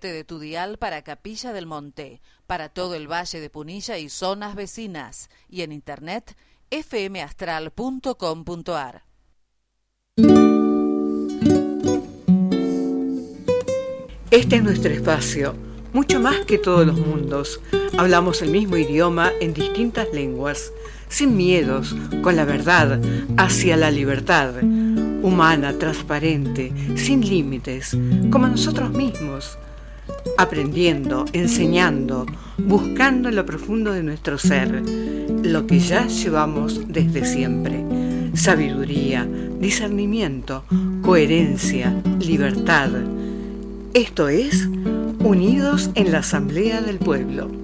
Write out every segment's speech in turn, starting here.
de tu dial para Capilla del Monte, para todo el Valle de Punilla y zonas vecinas, y en internet fmastral.com.ar. Este es nuestro espacio, mucho más que todos los mundos. Hablamos el mismo idioma en distintas lenguas, sin miedos, con la verdad, hacia la libertad, humana, transparente, sin límites, como nosotros mismos aprendiendo, enseñando, buscando en lo profundo de nuestro ser lo que ya llevamos desde siempre. Sabiduría, discernimiento, coherencia, libertad. Esto es Unidos en la Asamblea del Pueblo.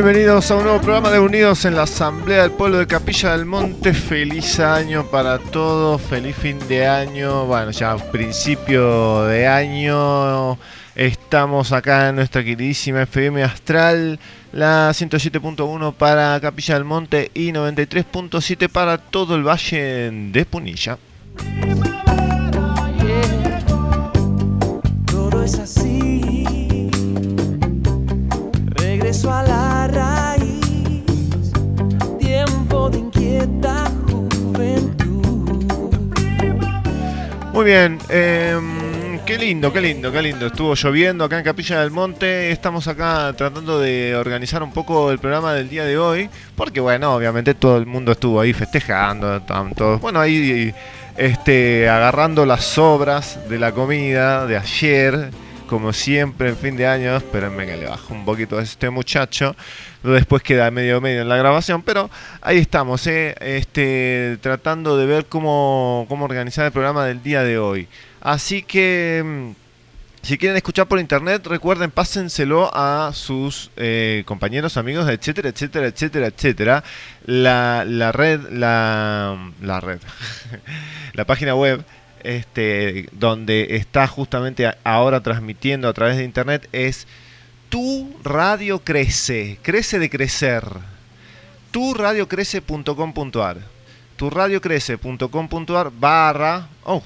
Bienvenidos a un nuevo programa de Unidos en la Asamblea del Pueblo de Capilla del Monte. Feliz año para todos, feliz fin de año. Bueno, ya principio de año. Estamos acá en nuestra queridísima FM Astral, la 107.1 para Capilla del Monte y 93.7 para todo el Valle de Punilla. Muy bien, em, qué lindo, qué lindo, qué lindo. Estuvo lloviendo acá en Capilla del Monte. Estamos acá tratando de organizar un poco el programa del día de hoy. Porque bueno, obviamente todo el mundo estuvo ahí festejando. Todos, bueno, ahí este, agarrando las sobras de la comida de ayer como siempre en fin de año, espérenme que le bajo un poquito a este muchacho, después queda medio medio en la grabación, pero ahí estamos, eh, este, tratando de ver cómo, cómo organizar el programa del día de hoy. Así que... Mm, si quieren escuchar por internet, recuerden, pásenselo a sus eh, compañeros, amigos, etcétera, etcétera, etcétera, etcétera. La, la red, la, la red, la página web este, donde está justamente ahora transmitiendo a través de internet es Tu Radio Crece, crece de crecer. Turadiocrece.com.ar. Turadiocrece.com.ar barra oh,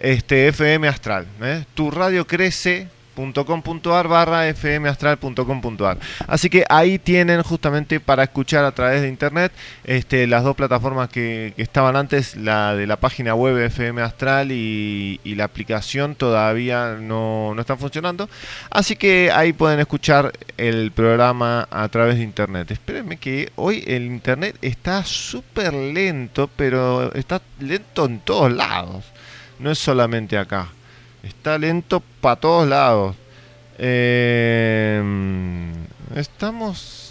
este, FM Astral. Tu Radio Crece .com.ar barra fmastral.com.ar. Así que ahí tienen justamente para escuchar a través de internet este, las dos plataformas que, estaban antes, la de la página web FM Astral y, la aplicación todavía no, no, están funcionando. Así que ahí pueden escuchar el programa a través de internet. Espérenme que hoy el internet está súper lento, pero está lento en todos lados. No es solamente acá. Está lento para todos lados. Eh, estamos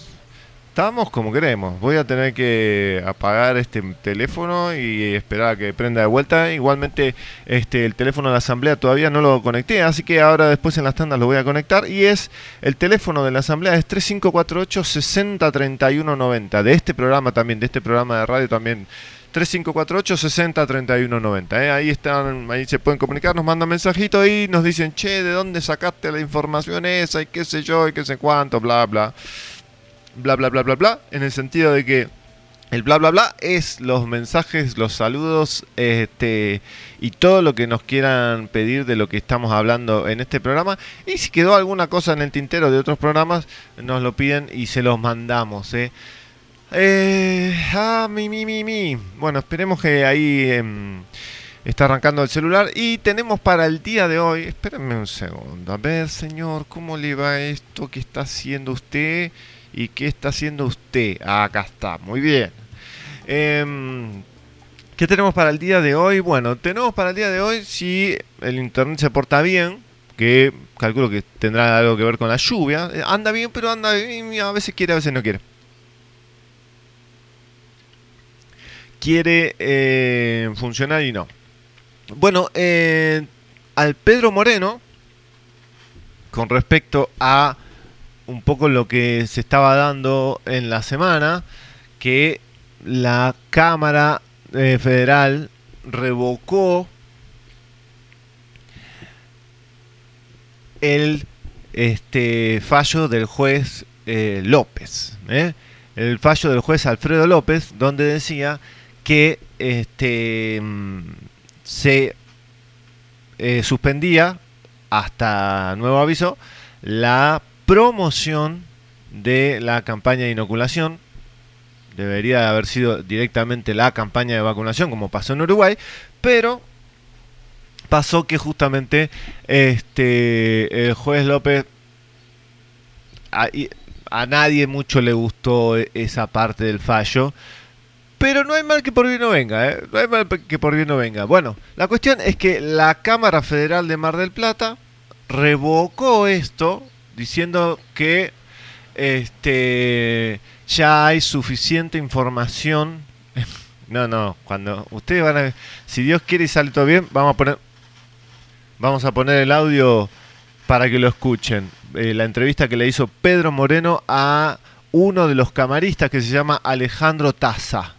estamos como queremos. Voy a tener que apagar este teléfono y esperar a que prenda de vuelta. Igualmente, este el teléfono de la asamblea todavía no lo conecté, así que ahora después en las tandas lo voy a conectar. Y es el teléfono de la asamblea es 3548 603190. De este programa también, de este programa de radio también 3548 60 31 90. Ahí están, ahí se pueden comunicar, nos mandan mensajitos y nos dicen, che, ¿de dónde sacaste la información esa? Y qué sé yo, y qué sé cuánto, bla, bla. Bla, bla, bla, bla, bla. En el sentido de que el bla, bla, bla es los mensajes, los saludos, este, y todo lo que nos quieran pedir de lo que estamos hablando en este programa. Y si quedó alguna cosa en el tintero de otros programas, nos lo piden y se los mandamos, ¿eh? Eh, ah, mi, mi, mi, mi. Bueno, esperemos que ahí em, está arrancando el celular. Y tenemos para el día de hoy, espérenme un segundo. A ver, señor, ¿cómo le va esto? ¿Qué está haciendo usted? ¿Y qué está haciendo usted? Ah, acá está, muy bien. Em, ¿Qué tenemos para el día de hoy? Bueno, tenemos para el día de hoy, si el internet se porta bien, que calculo que tendrá algo que ver con la lluvia. Eh, Anda bien, pero anda bien, a veces quiere, a veces no quiere. Quiere eh, funcionar y no. Bueno, eh, al Pedro Moreno, con respecto a un poco lo que se estaba dando en la semana, que la Cámara eh, Federal revocó el este fallo del juez López, el fallo del juez Alfredo López, donde decía que este se eh, suspendía hasta nuevo aviso la promoción de la campaña de inoculación. Debería haber sido directamente la campaña de vacunación, como pasó en Uruguay, pero pasó que justamente este el juez López a nadie mucho le gustó e- esa parte del fallo. Pero no hay mal que por bien no venga, ¿eh? No hay mal que por bien no venga. Bueno, la cuestión es que la Cámara Federal de Mar del Plata revocó esto diciendo que este ya hay suficiente información. No, no, cuando ustedes van a si Dios quiere y sale todo bien, vamos a poner vamos a poner el audio para que lo escuchen. Eh, la entrevista que le hizo Pedro Moreno a uno de los camaristas que se llama Alejandro Taza.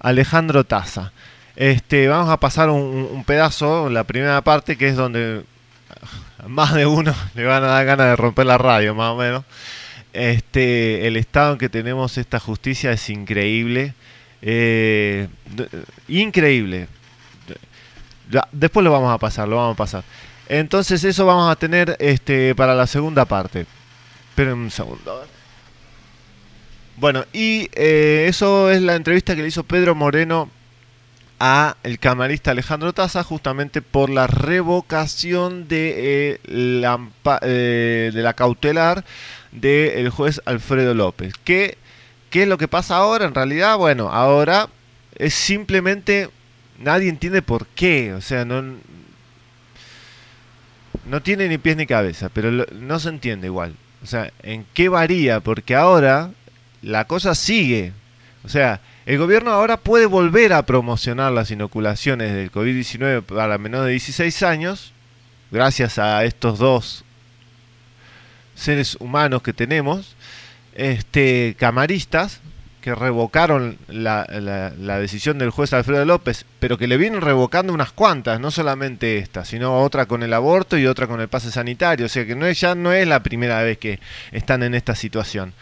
Alejandro Taza. Este, vamos a pasar un, un pedazo, la primera parte, que es donde más de uno le van a dar ganas de romper la radio, más o menos. Este, el estado en que tenemos esta justicia es increíble. eh, increíble. Después lo vamos a pasar, lo vamos a pasar. Entonces eso vamos a tener este para la segunda parte. Esperen un segundo. Bueno, y eh, eso es la entrevista que le hizo Pedro Moreno a el camarista Alejandro Taza justamente por la revocación de, eh, la, eh, de la cautelar del juez Alfredo López. ¿Qué, ¿Qué es lo que pasa ahora? En realidad, bueno, ahora es simplemente nadie entiende por qué, o sea, no no tiene ni pies ni cabeza, pero no se entiende igual. O sea, ¿en qué varía? Porque ahora la cosa sigue. O sea, el gobierno ahora puede volver a promocionar las inoculaciones del COVID-19 para menores de 16 años, gracias a estos dos seres humanos que tenemos, este camaristas que revocaron la, decisión del juez Alfredo López, pero que le vienen revocando unas cuantas, no solamente esta, sino otra con el aborto y otra con el pase sanitario, o sea que no es, ya no es la primera vez que están en esta situación.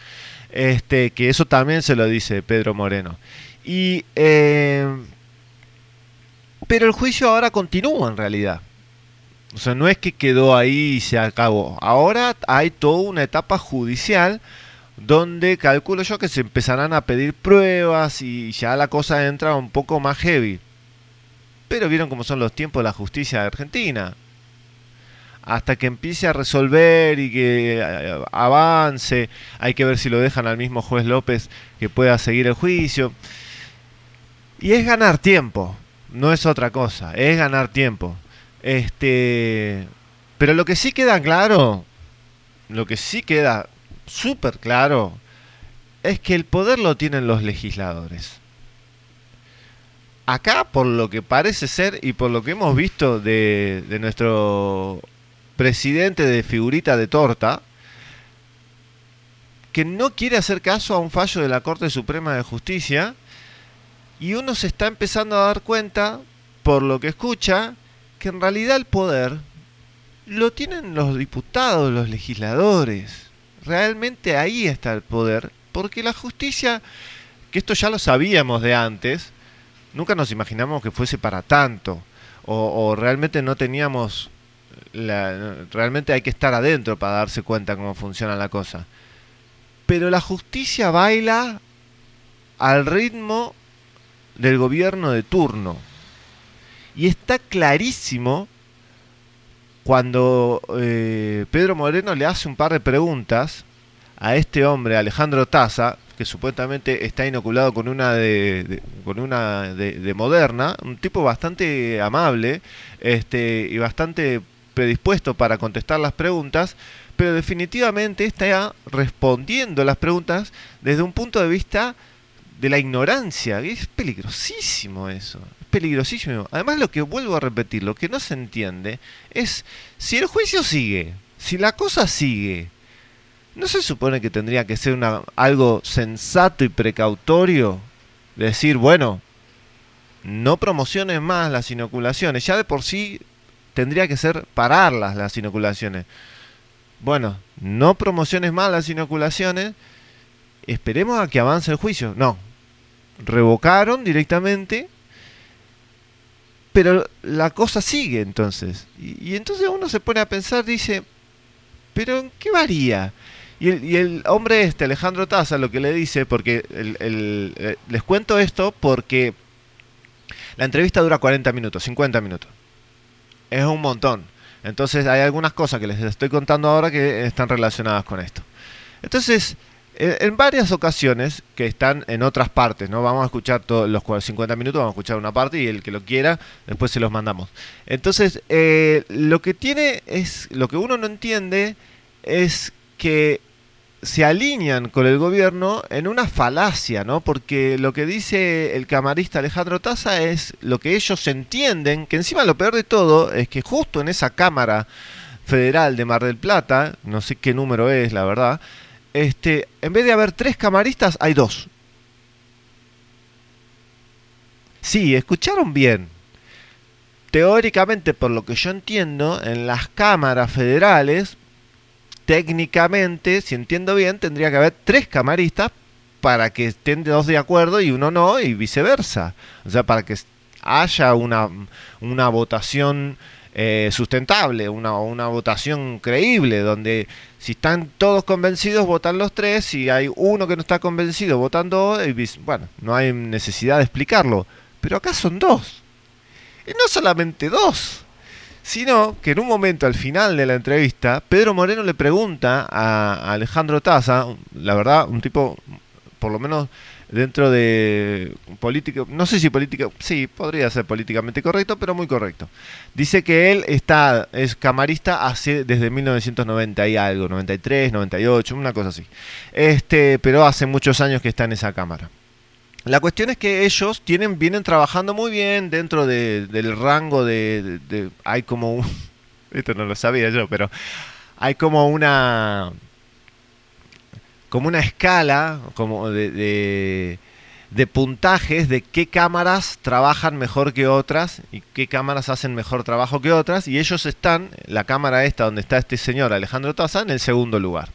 Este, que eso también se lo dice Pedro Moreno. Y eh, pero el juicio ahora continúa en realidad. O sea, no es que quedó ahí y se acabó. Ahora hay toda una etapa judicial donde calculo yo que se empezarán a pedir pruebas y ya la cosa entra un poco más heavy. Pero vieron cómo son los tiempos de la justicia de Argentina. Hasta que empiece a resolver y que eh, avance, hay que ver si lo dejan al mismo juez López que pueda seguir el juicio. Y es ganar tiempo, no es otra cosa, es ganar tiempo. Este, pero lo que sí queda claro, lo que sí queda súper claro, es que el poder lo tienen los legisladores. Acá, por lo que parece ser y por lo que hemos visto de, de nuestro presidente de figurita de torta, que no quiere hacer caso a un fallo de la Corte Suprema de Justicia, y uno se está empezando a dar cuenta, por lo que escucha, que en realidad el poder lo tienen los diputados, los legisladores. Realmente ahí está el poder, porque la justicia, que esto ya lo sabíamos de antes, nunca nos imaginamos que fuese para tanto, o, o realmente no teníamos, realmente hay que estar adentro para darse cuenta cómo funciona la cosa. Pero la justicia baila al ritmo del gobierno de turno. Y está clarísimo cuando eh, Pedro Moreno le hace un par de preguntas a este hombre, Alejandro Taza, que supuestamente está inoculado con una de, de- con una de, de Moderna, un tipo bastante amable este, y bastante predispuesto para contestar las preguntas, pero definitivamente está respondiendo las preguntas desde un punto de vista de la ignorancia. Es peligrosísimo eso. Es peligrosísimo. Además, lo que vuelvo a repetir, lo que no se entiende es si el juicio sigue, si la cosa sigue. ¿No se supone que tendría que ser una, algo sensato y precautorio? Decir, bueno, no promociones más las inoculaciones. Ya de por sí tendría que ser pararlas las inoculaciones. Bueno, no promociones más las inoculaciones. Esperemos a que avance el juicio. No. Revocaron directamente. Pero la cosa sigue entonces. Y, entonces uno se pone a pensar, dice, ¿pero en qué varía? Y el, hombre este, Alejandro Taza, lo que le dice, porque eh, les cuento esto porque la entrevista dura 40 minutos, 50 minutos. Es un montón. Entonces hay algunas cosas que les estoy contando ahora que están relacionadas con esto. Entonces, eh, en varias ocasiones, que están en otras partes, ¿no? Vamos a escuchar todos los 50 minutos, vamos a escuchar una parte y el que lo quiera, después se los mandamos. Entonces, eh, lo que tiene es, lo que uno no entiende es que se alinean con el gobierno en una falacia, ¿no? Porque lo que dice el camarista Alejandro Taza es lo que ellos entienden, que encima lo peor de todo es que justo en esa Cámara Federal de Mar del Plata, no sé qué número es, la verdad, este, en vez de haber tres camaristas, hay dos. Sí, escucharon bien. Teóricamente, por lo que yo entiendo, en las cámaras federales técnicamente, si entiendo bien, tendría que haber tres camaristas para que estén dos de acuerdo y uno no, y viceversa. O sea, para que haya una, una votación eh, sustentable, una, una votación creíble, donde si están todos convencidos, votan los tres, si hay uno que no está convencido, votan dos, y bueno, no hay necesidad de explicarlo. Pero acá son dos. Y no solamente dos sino que en un momento al final de la entrevista, Pedro Moreno le pregunta a Alejandro Taza, la verdad, un tipo, por lo menos dentro de política, no sé si política, sí, podría ser políticamente correcto, pero muy correcto. Dice que él está, es camarista hace, desde 1990 y algo, 93, 98, una cosa así. Este, pero hace muchos años que está en esa cámara. La cuestión es que ellos tienen, vienen trabajando muy bien dentro de, del rango de, Hay como un... Esto no lo sabía yo, pero hay como una... Como una escala como de, de, de puntajes de qué cámaras trabajan mejor que otras y qué cámaras hacen mejor trabajo que otras. Y ellos están, la cámara esta donde está este señor Alejandro Taza, en el segundo lugar.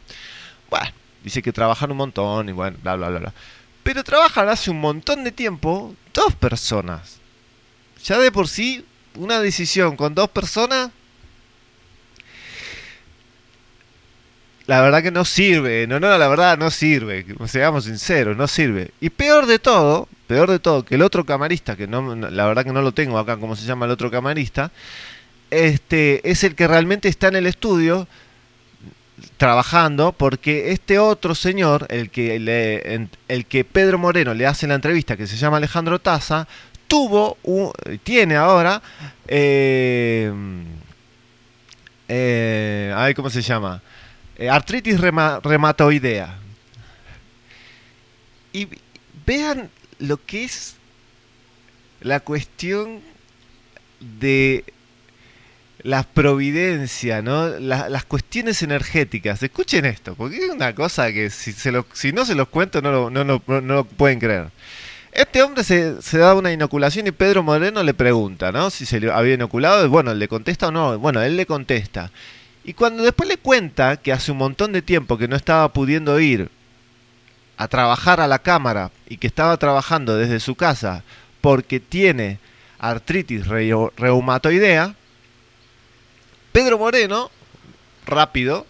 Bueno, dice que trabajan un montón y bueno, bla, bla, bla, bla. Pero trabajan hace un montón de tiempo dos personas. Ya de por sí, una decisión con dos personas, la verdad que no sirve. No, no, la verdad no sirve. Seamos sinceros, no sirve. Y peor de todo, peor de todo, que el otro camarista, que no, la verdad que no lo tengo acá, como se llama el otro camarista, este, es el que realmente está en el estudio trabajando porque este otro señor, el que, el que Pedro Moreno le hace la entrevista, que se llama Alejandro Taza, tuvo, un, tiene ahora, eh, eh, ay, ¿cómo se llama? Eh, artritis rema, reumatoidea. Y vean lo que es la cuestión de la providencia, ¿no? La, las cuestiones energéticas. Escuchen esto, porque es una cosa que si, se lo, si no se los cuento no lo, no, no, no pueden creer. Este hombre se, se, da una inoculación y Pedro Moreno le pregunta, ¿no? Si se le había inoculado, bueno, ¿le contesta o no? Bueno, él le contesta. Y cuando después le cuenta que hace un montón de tiempo que no estaba pudiendo ir a trabajar a la cámara y que estaba trabajando desde su casa porque tiene artritis reumatoidea, Pedro Moreno, rápido,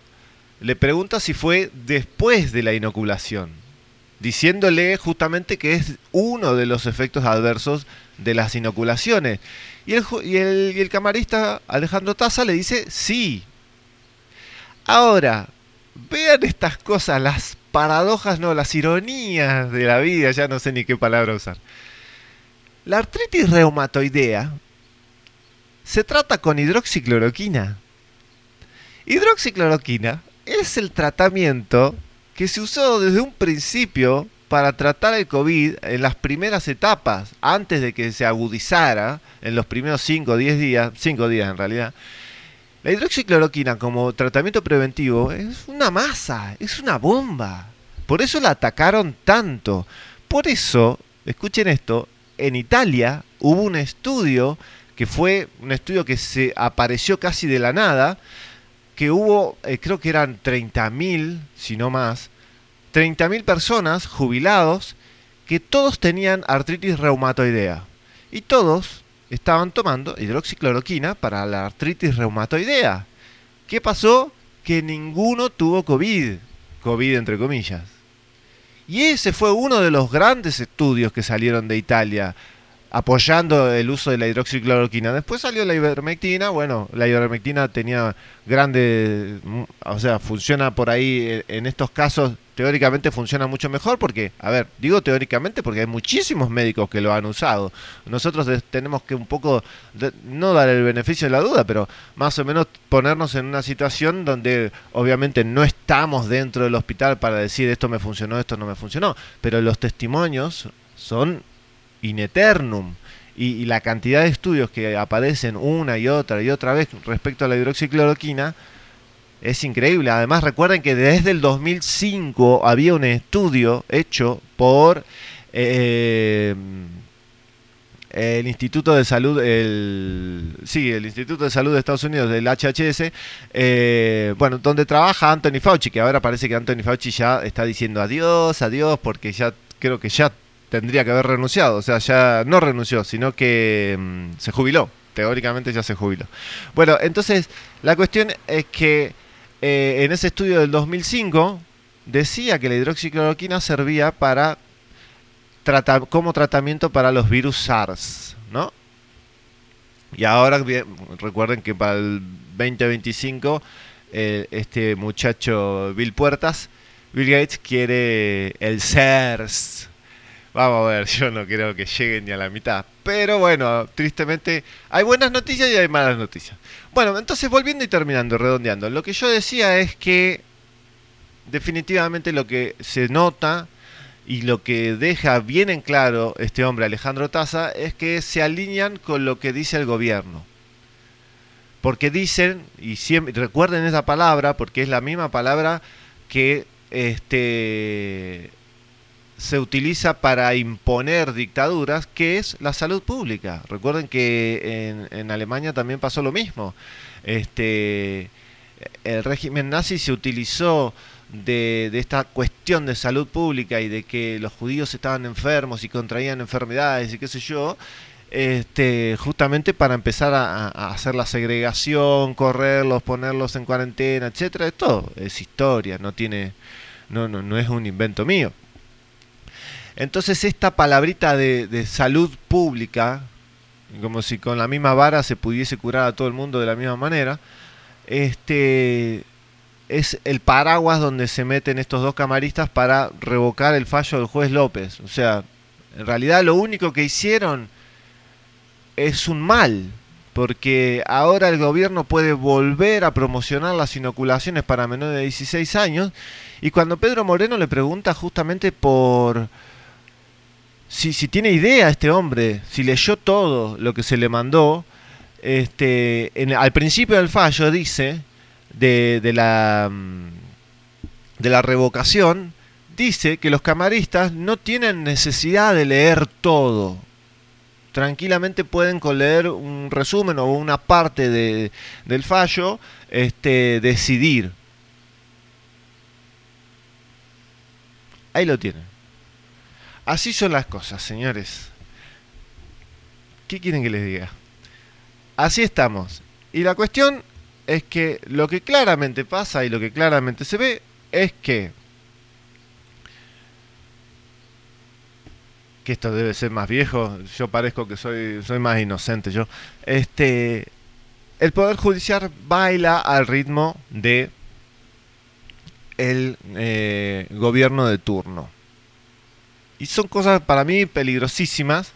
le pregunta si fue después de la inoculación, diciéndole justamente que es uno de los efectos adversos de las inoculaciones. Y el, y el, y el camarista Alejandro Taza le dice sí. Ahora, vean estas cosas, las paradojas, no, las ironías de la vida, ya no sé ni qué palabra usar. La artritis reumatoidea se trata con hidroxicloroquina. Hidroxicloroquina es el tratamiento que se usó desde un principio para tratar el COVID en las primeras etapas, antes de que se agudizara, en los primeros 5 o 10 días, 5 días en realidad. La hidroxicloroquina como tratamiento preventivo es una masa, es una bomba. Por eso la atacaron tanto. Por eso, escuchen esto, en Italia hubo un estudio que fue un estudio que se apareció casi de la nada, que hubo, eh, creo que eran 30.000, si no más, 30.000 personas jubilados que todos tenían artritis reumatoidea. Y todos estaban tomando hidroxicloroquina para la artritis reumatoidea. ¿Qué pasó? Que ninguno tuvo COVID. COVID entre comillas. Y ese fue uno de los grandes estudios que salieron de Italia apoyando el uso de la hidroxicloroquina. Después salió la ivermectina, bueno, la ivermectina tenía grande, mm, o sea, funciona por ahí, eh, en estos casos teóricamente funciona mucho mejor porque, a ver, digo teóricamente porque hay muchísimos médicos que lo han usado. Nosotros tenemos que un poco, no dar el beneficio de la duda, pero más o menos ponernos en una situación donde obviamente no estamos dentro del hospital para decir esto me funcionó, esto no me funcionó, pero los testimonios son in eternum. Y, la cantidad de estudios que aparecen una y otra y otra vez respecto a la hidroxicloroquina es increíble. Además, recuerden que desde el 2005 había un estudio hecho por eh, el Instituto de Salud, el, sí, el Instituto de Salud de Estados Unidos, del HHS, eh, bueno, donde trabaja Anthony Fauci, que ahora parece que Anthony Fauci ya está diciendo adiós, adiós, porque ya creo que ya tendría que haber renunciado. O sea, ya no renunció, sino que mm, se jubiló. Teóricamente ya se jubiló. Bueno, entonces la cuestión es que eh, en ese estudio del 2005 decía que la hidroxicloroquina servía para como tratamiento para los virus SARS, ¿no? Y ahora recuerden que para el 2025 eh, este muchacho Bill Puertas, Bill Gates quiere el SARS, Vamos a ver, yo no creo que lleguen ni a la mitad. Pero bueno, tristemente hay buenas noticias y hay malas noticias. Bueno, entonces volviendo y terminando, redondeando. Lo que yo decía es que definitivamente lo que se nota y lo que deja bien en claro este hombre Alejandro Taza es que se alinean con lo que dice el gobierno. Porque dicen, y siempre, recuerden esa palabra, porque es la misma palabra que este se utiliza para imponer dictaduras, que es la salud pública. Recuerden que en, Alemania también pasó lo mismo. Este, el régimen nazi se utilizó de, esta cuestión de salud pública y de que los judíos estaban enfermos y contraían enfermedades y qué sé yo, este, justamente para empezar a, hacer la segregación, correrlos, ponerlos en cuarentena, etcétera. Esto es historia, no tiene, no, no, no es un invento mío. Entonces esta palabrita de, salud pública, como si con la misma vara se pudiese curar a todo el mundo de la misma manera, este es el paraguas donde se meten estos dos camaristas para revocar el fallo del juez López. O sea, en realidad lo único que hicieron es un mal, porque ahora el gobierno puede volver a promocionar las inoculaciones para menores de 16 años, y cuando Pedro Moreno le pregunta justamente por si, tiene idea este hombre, si leyó todo lo que se le mandó, este, en, al principio del fallo dice de, de, la, mm, de la revocación, dice que los camaristas no tienen necesidad de leer todo. Tranquilamente pueden leer un resumen o una parte de, del fallo, este, decidir. Ahí lo tienen. Así son las cosas, señores. ¿Qué quieren que les diga? Así estamos. Y la cuestión es que lo que claramente pasa y lo que claramente se ve es que que esto debe ser más viejo, yo parezco que soy soy más inocente yo. Este el poder judicial baila al ritmo de el eh, gobierno de turno. Y son cosas para mí peligrosísimas.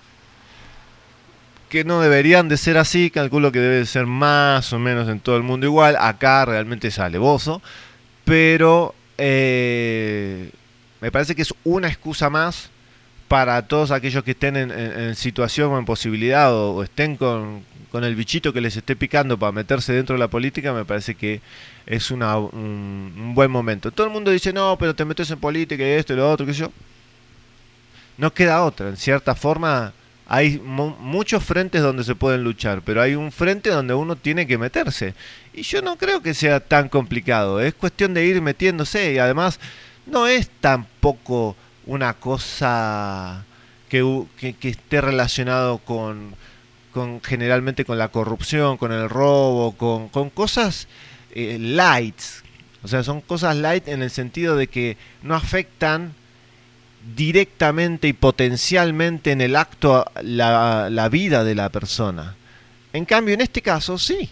que no deberían de ser así, calculo que debe ser más o menos en todo el mundo igual, acá realmente es alevoso, pero eh, me parece que es una excusa más para todos aquellos que estén en, situación o en posibilidad o, estén con, el bichito que les esté picando para meterse dentro de la política, me parece que es una, un, buen momento. Todo el mundo dice, no, pero te metes en política y esto y lo otro, qué sé yo. No queda otra, en cierta forma hay muchos frentes donde se pueden luchar, pero hay un frente donde uno tiene que meterse. Y yo no creo que sea tan complicado, es cuestión de ir metiéndose y además no es tampoco una cosa que, que, esté relacionado con, con, generalmente con la corrupción, con el robo, con, con cosas eh. O sea, son cosas light en el sentido de que no afectan directamente y potencialmente en el acto la, la vida de la persona. En cambio, en este caso, sí.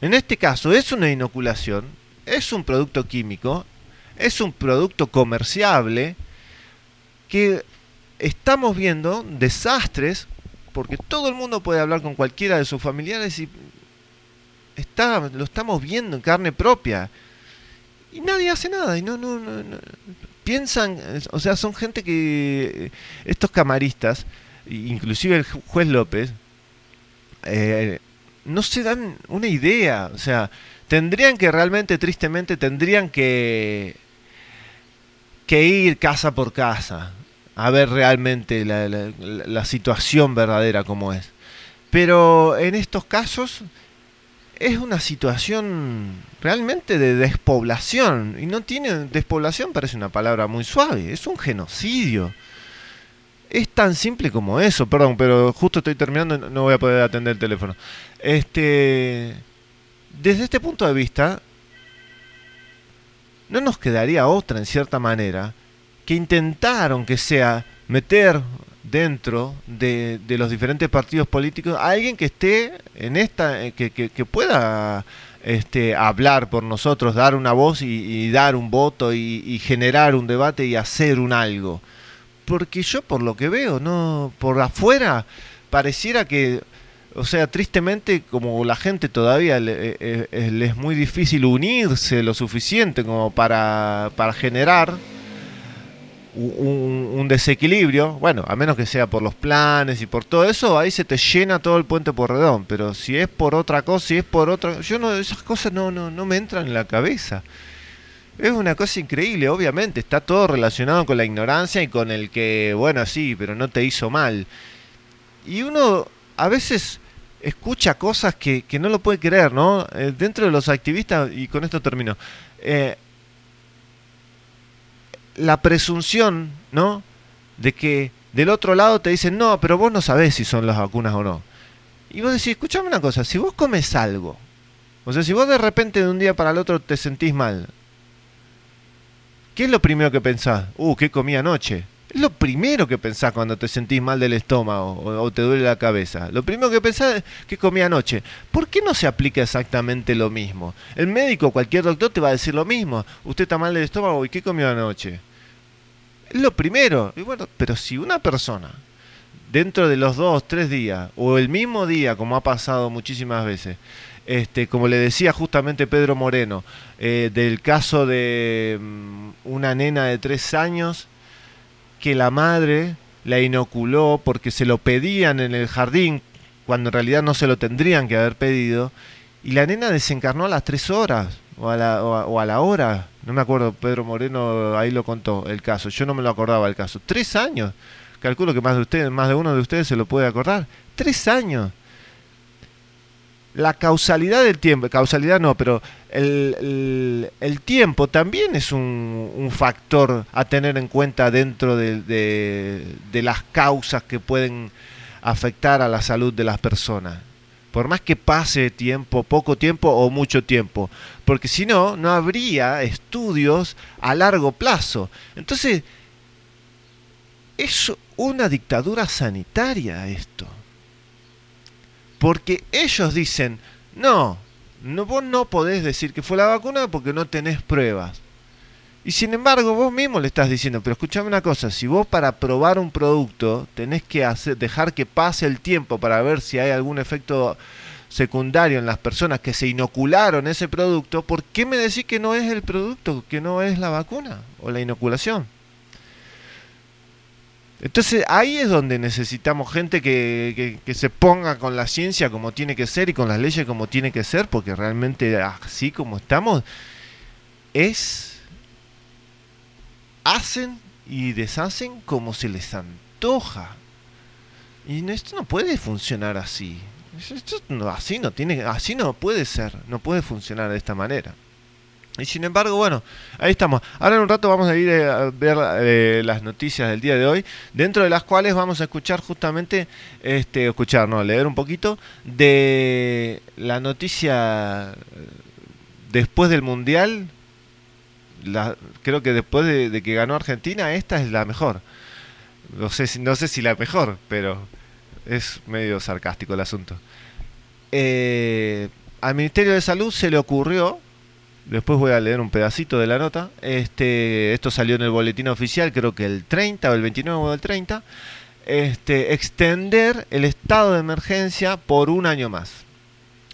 En este caso es una inoculación, es un producto químico, es un producto comerciable que estamos viendo desastres, porque todo el mundo puede hablar con cualquiera de sus familiares y está, lo estamos viendo en carne propia. Y nadie hace nada, y no, no, no piensan, o sea, son gente que, estos camaristas, inclusive el juez López, eh, no se dan una idea, o sea, tendrían que realmente, tristemente, tendrían que, que ir casa por casa a ver realmente la, la situación verdadera como es. Pero en estos casos es una situación realmente de despoblación. Y no tiene. Despoblación parece una palabra muy suave. Es un genocidio. Es tan simple como eso. Perdón, pero justo estoy terminando. No voy a poder atender el teléfono. Este. Desde este punto de vista. No nos quedaría otra, en cierta manera, que intentar, aunque sea, meter dentro de, los diferentes partidos políticos alguien que esté en esta, eh, que, que, pueda este, hablar por nosotros, dar una voz y, dar un voto y, generar un debate y hacer un algo. Porque yo por lo que veo, no por afuera pareciera que, o sea, tristemente como la gente todavía le, eh, eh, le es muy difícil unirse lo suficiente como para, para generar un, desequilibrio, bueno, a menos que sea por los planes y por todo eso, ahí se te llena todo el puente por redón, pero si es por otra cosa, si es por otra, yo no, esas cosas no, no, no me entran en la cabeza. Es una cosa increíble, obviamente, está todo relacionado con la ignorancia y con el que, bueno, sí, pero no te hizo mal. Y uno a veces escucha cosas que, que no lo puede creer, ¿no? Eh, dentro de los activistas, y con esto termino, eh, la presunción, ¿no? De que del otro lado te dicen, no, pero vos no sabés si son las vacunas o no. Y vos decís, escuchame una cosa, si vos comes algo, o sea, si vos de repente de un día para el otro te sentís mal, ¿qué es lo primero que pensás? Uh, ¿qué comí anoche? Es lo primero que pensás cuando te sentís mal del estómago o, te duele la cabeza. Lo primero que pensás es que comí anoche. ¿Por qué no se aplica exactamente lo mismo? El médico, cualquier doctor te va a decir lo mismo. Usted está mal del estómago y ¿qué comió anoche? Es lo primero. Pero si una persona dentro de los dos, tres días, o el mismo día, como ha pasado muchísimas veces, este, como le decía justamente Pedro Moreno, eh, del caso de mm, una nena de tres años que la madre la inoculó porque se lo pedían en el jardín, cuando en realidad no se lo tendrían que haber pedido, y la nena desencarnó a las tres horas o a la, o a, la hora. No me acuerdo, Pedro Moreno ahí lo contó el caso. Yo no me lo acordaba el caso. Tres años. Calculo que más de ustedes, más de uno de ustedes se lo puede acordar. Tres años. La causalidad del tiempo, causalidad no, pero el, tiempo también es un, factor a tener en cuenta dentro de, de, las causas que pueden afectar a la salud de las personas. Por más que pase tiempo, poco tiempo o mucho tiempo. Porque si no, no habría estudios a largo plazo. Entonces, es una dictadura sanitaria esto. Porque ellos dicen, no, no, vos no podés decir que fue la vacuna porque no tenés pruebas. Y sin embargo, vos mismo le estás diciendo, pero escuchame una cosa, si vos para probar un producto tenés que hacer, dejar que pase el tiempo para ver si hay algún efecto secundario en las personas que se inocularon ese producto, ¿por qué me decís que no es el producto, que no es la vacuna o la inoculación? Entonces ahí es donde necesitamos gente que, que, se ponga con la ciencia como tiene que ser y con las leyes como tiene que ser, porque realmente así como estamos, es... hacen y deshacen como se les antoja. Y esto no puede funcionar así. Esto no, así no tiene, así no puede ser, no puede funcionar de esta manera. Y sin embargo, bueno, ahí estamos. Ahora en un rato vamos a ir eh, a ver eh, las noticias del día de hoy, dentro de las cuales vamos a escuchar justamente, este, escuchar, no, leer un poquito de la noticia después del Mundial. Creo que después de, que ganó Argentina, esta es la mejor. No sé, si, no sé si la mejor, pero es medio sarcástico el asunto. Eh, al Ministerio de Salud se le ocurrió Después voy a leer un pedacito de la nota. Este, esto salió en el boletín oficial, creo que el 30 o el 29 o el 30. Este, extender el estado de emergencia por un año más.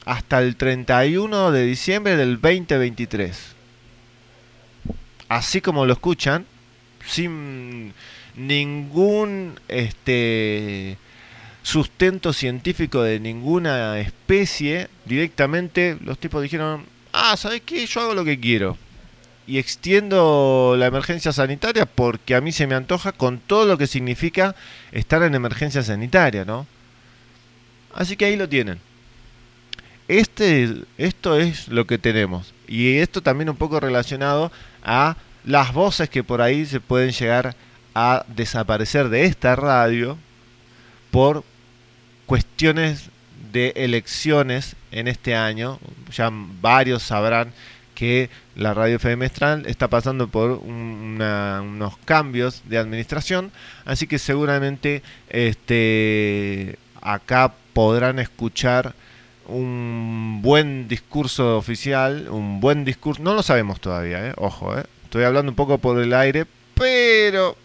Hasta el 31 de diciembre del 2023. Así como lo escuchan, sin ningún este, sustento científico de ninguna especie, directamente los tipos dijeron, ah, ¿sabes qué? Yo hago lo que quiero. Y extiendo la emergencia sanitaria porque a mí se me antoja con todo lo que significa estar en emergencia sanitaria, ¿no? Así que ahí lo tienen. Este, esto es lo que tenemos. Y esto también un poco relacionado a las voces que por ahí se pueden llegar a desaparecer de esta radio por cuestiones de elecciones en este año. Ya varios sabrán que la radio FM está pasando por una, unos cambios de administración, así que seguramente este, acá podrán escuchar un buen discurso oficial, un buen discurso, no lo sabemos todavía, ¿eh? ojo, ¿eh? estoy hablando un poco por el aire, pero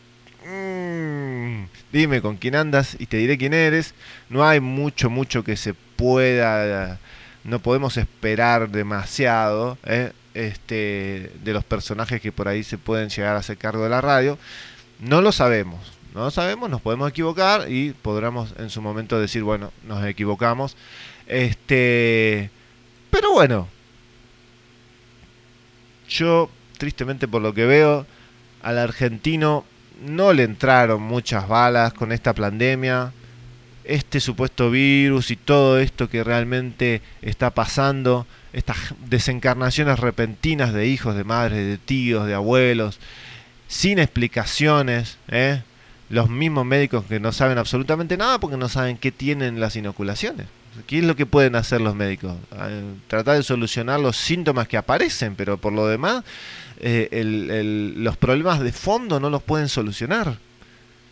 mmm, dime con quién andas y te diré quién eres, no hay mucho, mucho que se pueda no podemos esperar demasiado ¿eh? este, de los personajes que por ahí se pueden llegar a hacer cargo de la radio. No lo sabemos, no lo sabemos, nos podemos equivocar y podremos en su momento decir, bueno, nos equivocamos. Este, pero bueno, yo tristemente por lo que veo, al argentino no le entraron muchas balas con esta pandemia este supuesto virus y todo esto que realmente está pasando, estas desencarnaciones repentinas de hijos, de madres, de tíos, de abuelos, sin explicaciones, ¿eh? los mismos médicos que no saben absolutamente nada porque no saben qué tienen las inoculaciones. ¿Qué es lo que pueden hacer los médicos? Eh, tratar de solucionar los síntomas que aparecen, pero por lo demás, eh, el, los problemas de fondo no los pueden solucionar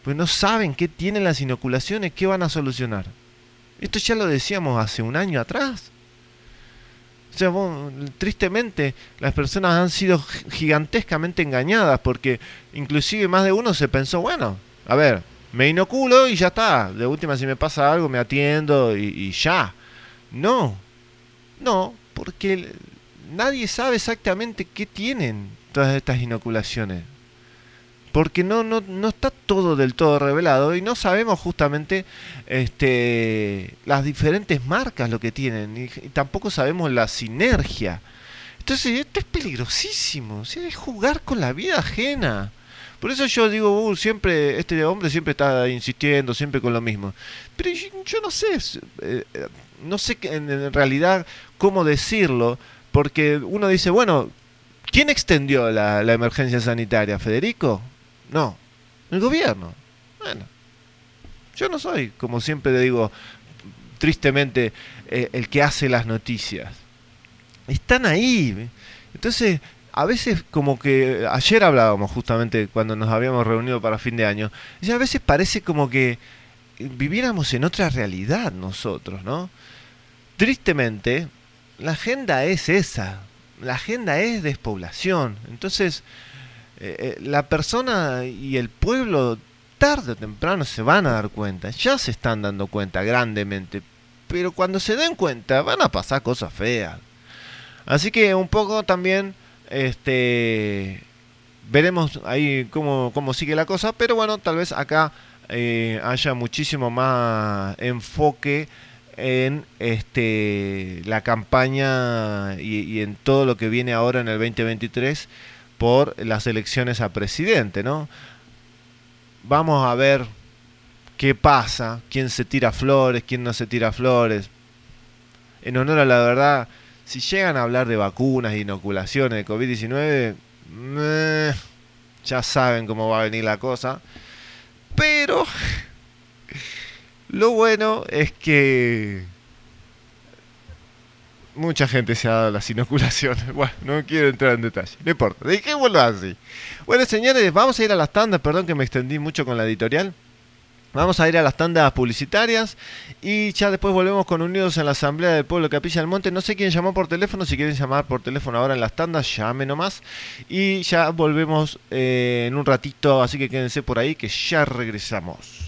pues no saben qué tienen las inoculaciones, qué van a solucionar. Esto ya lo decíamos hace un año atrás. O sea, tristemente las personas han sido gigantescamente engañadas porque inclusive más de uno se pensó, bueno, a ver, me inoculo y ya está. De última si me pasa algo me atiendo y, y ya. No, no, porque nadie sabe exactamente qué tienen todas estas inoculaciones porque no, no, no está todo del todo revelado y no sabemos justamente este, las diferentes marcas lo que tienen y, tampoco sabemos la sinergia. Entonces esto es peligrosísimo, es jugar con la vida ajena. Por eso yo digo, uh, siempre, este hombre siempre está insistiendo, siempre con lo mismo. Pero yo, no sé, eh, no sé en, en realidad cómo decirlo, porque uno dice, bueno, ¿quién extendió la, emergencia sanitaria? ¿Federico? No, el gobierno. Bueno, yo no soy, como siempre digo, tristemente, eh, el que hace las noticias. Están ahí. Entonces, a veces como que ayer hablábamos justamente cuando nos habíamos reunido para fin de año, y a veces parece como que viviéramos en otra realidad nosotros, ¿no? Tristemente, la agenda es esa, la agenda es despoblación. Entonces, eh, la persona y el pueblo tarde o temprano se van a dar cuenta, ya se están dando cuenta grandemente, pero cuando se den cuenta van a pasar cosas feas. Así que un poco también este veremos ahí cómo, cómo sigue la cosa, pero bueno, tal vez acá eh, haya muchísimo más enfoque en este la campaña y, en todo lo que viene ahora en el 2023 por las elecciones a presidente, ¿no? Vamos a ver qué pasa, quién se tira flores, quién no se tira flores. En honor a la verdad, si llegan a hablar de vacunas e inoculaciones de COVID-19, ya saben cómo va a venir la cosa. Pero lo bueno es que mucha gente se ha dado las inoculaciones. Bueno, no quiero entrar en detalle. No importa. Dejémoslo así. Bueno, señores, vamos a ir a las tandas. Perdón que me extendí mucho con la editorial. Vamos a ir a las tandas publicitarias y ya después volvemos con Unidos en la Asamblea del Pueblo Capilla del Monte. No sé quién llamó por teléfono, si quieren llamar por teléfono ahora en las tandas, llame nomás. Y ya volvemos eh, en un ratito, así que quédense por ahí que ya regresamos.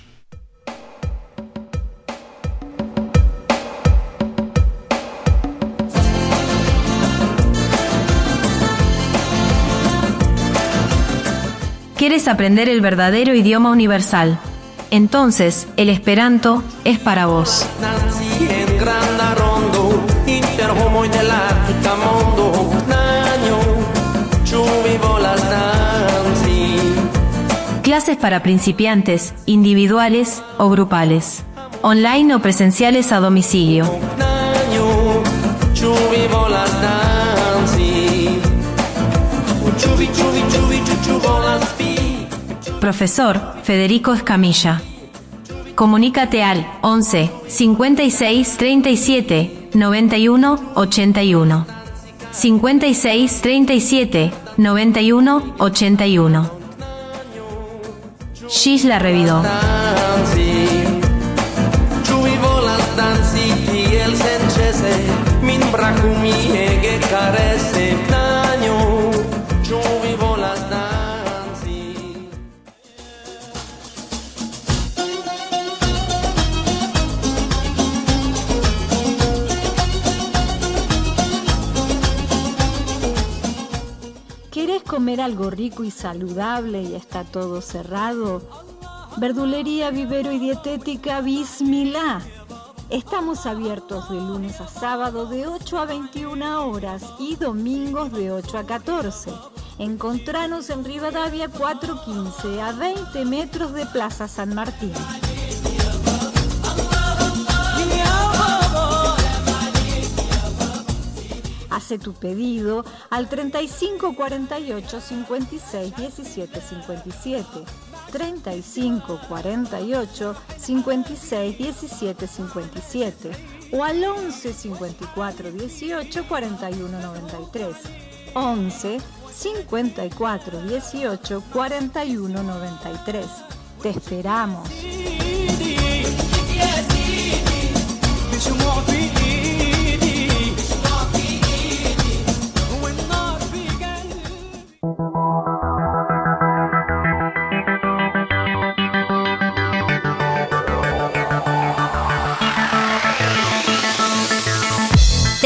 ¿Quieres aprender el verdadero idioma universal? Entonces, el Esperanto es para vos. Clases para principiantes, individuales o grupales. Online o presenciales a domicilio. Profesor Federico Escamilla. Comunícate al 11 56 37 91 81. 56 37 91 81. Gisla Revidó. ¿Querés comer algo rico y saludable y está todo cerrado? Verdulería, vivero y dietética Bismilá. Estamos abiertos de lunes a sábado de 8 a 21 horas y domingos de 8 a 14. Encontranos en Rivadavia 415 a 20 metros de Plaza San Martín. Hace tu pedido al 35 48 56 17 57. 35 48 56 17 57 o al 11 54 18 41 93. 11 54 18 41 93. Te esperamos.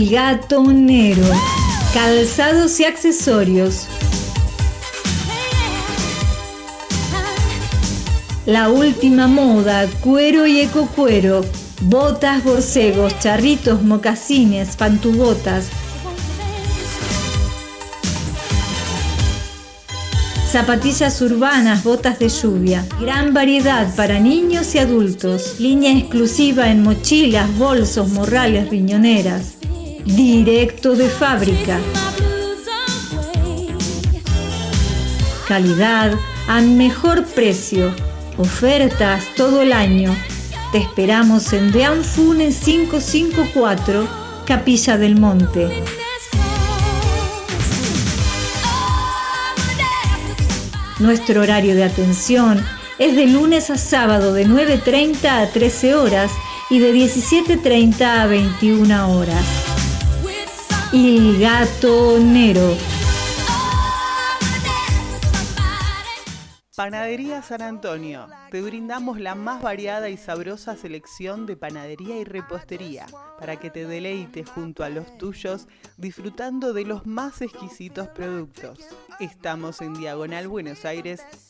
El Gatonero. Calzados y accesorios. La última moda, cuero y ecocuero, botas, borcegos, charritos, mocasines, pantubotas. Zapatillas urbanas, botas de lluvia. Gran variedad para niños y adultos. Línea exclusiva en mochilas, bolsos, morrales, riñoneras. Directo de fábrica. Calidad a mejor precio. Ofertas todo el año. Te esperamos en Deanfune 554, Capilla del Monte. Nuestro horario de atención es de lunes a sábado de 9.30 a 13 horas y de 17.30 a 21 horas. Il Gato Nero. Panadería San Antonio. Te brindamos la más variada y sabrosa selección de panadería y repostería para que te deleites junto a los tuyos disfrutando de los más exquisitos productos. Estamos en Diagonal Buenos Aires.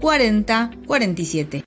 Cuarenta, cuarenta y siete.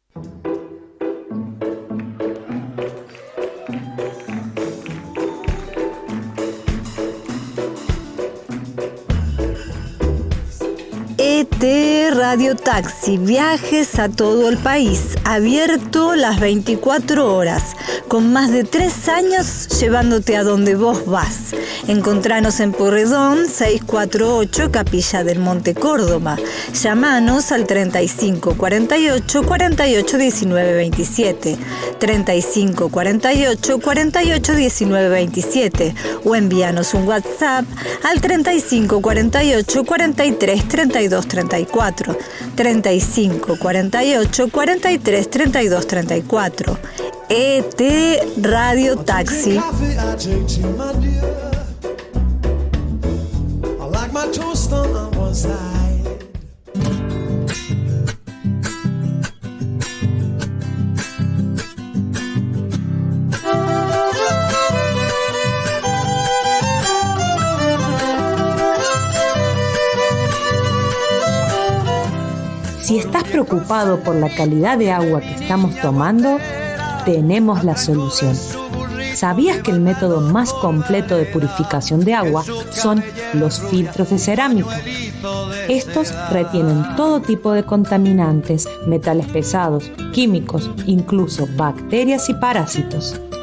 ET Radio Taxi, viajes a todo el país, abierto las 24 horas, con más de tres años llevándote a donde vos vas. Encontranos en Porredón 648 Capilla del Monte Córdoba. Llamanos al 35 48 48 19 27, 35 48 48 19 27 o envíanos un WhatsApp al 35 48 43 32 34, 35 48 43 32 34. ET Radio Taxi. Si estás preocupado por la calidad de agua que estamos tomando, tenemos la solución. ¿Sabías que el método más completo de purificación de agua son los filtros de cerámica? Estos retienen todo tipo de contaminantes, metales pesados, químicos, incluso bacterias y parásitos.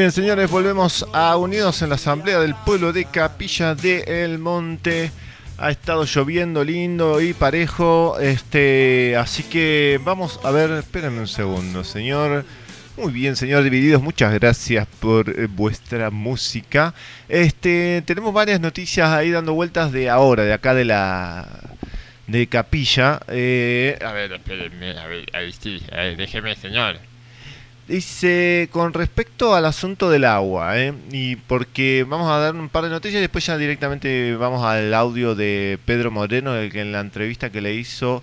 bien, señores, volvemos a Unidos en la Asamblea del Pueblo de Capilla de El Monte. Ha estado lloviendo lindo y parejo, este, así que vamos a ver, espérenme un segundo, señor Muy bien, señor Divididos, muchas gracias por eh, vuestra música. Este, tenemos varias noticias ahí dando vueltas de ahora, de acá de la de Capilla. Eh, a ver, espérenme, a ver, ahí sí, déjeme, señor. Dice, con respecto al asunto del agua, ¿eh? y porque vamos a dar un par de noticias y después ya directamente vamos al audio de Pedro Moreno, el que en la entrevista que le hizo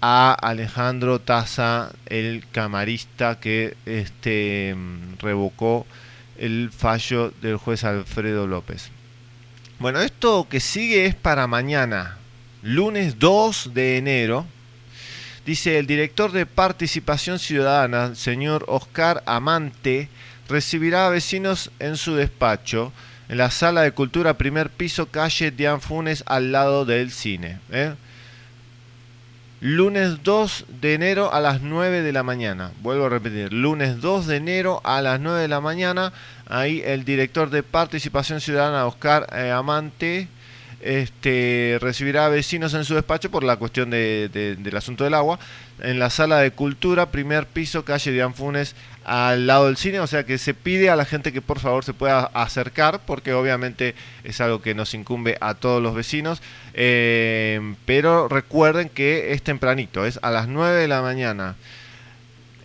a Alejandro Taza, el camarista que este, revocó el fallo del juez Alfredo López. Bueno, esto que sigue es para mañana, lunes 2 de enero, Dice el director de Participación Ciudadana, señor Oscar Amante, recibirá a vecinos en su despacho, en la sala de cultura primer piso, calle Dian Funes, al lado del cine. ¿eh? Lunes 2 de enero a las 9 de la mañana. Vuelvo a repetir, lunes 2 de enero a las 9 de la mañana. Ahí el director de Participación Ciudadana, Oscar eh, Amante, este, recibirá a vecinos en su despacho por la cuestión del asunto del agua, en la sala de cultura, primer piso, calle de Anfunes, al lado del cine, o sea que se pide a la gente que por favor se pueda acercar, porque obviamente es algo que nos incumbe a todos los vecinos, eh, pero recuerden que es tempranito, es a las 9 de la mañana,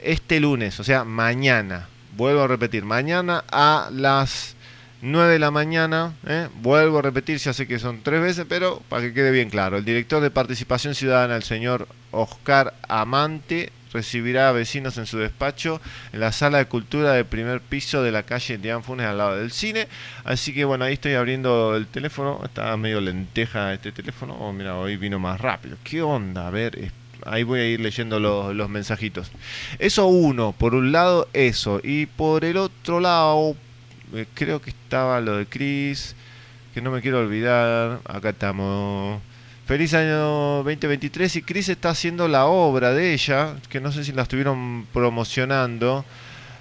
este lunes, o sea, mañana, vuelvo a repetir, mañana a las 9 de la mañana, ¿eh? vuelvo a repetir, ya sé que son tres veces, pero para que quede bien claro, el director de Participación Ciudadana, el señor Oscar Amante, recibirá a vecinos en su despacho en la sala de cultura del primer piso de la calle de Funes al lado del cine. Así que bueno, ahí estoy abriendo el teléfono, está medio lenteja este teléfono, oh mira, hoy vino más rápido. ¿Qué onda? A ver, ahí voy a ir leyendo los, los mensajitos. Eso uno, por un lado eso, y por el otro lado eh, creo que estaba lo de Chris, que no me quiero olvidar. Acá estamos. Feliz año 2023 y Chris está haciendo la obra de ella, que no sé si la estuvieron promocionando.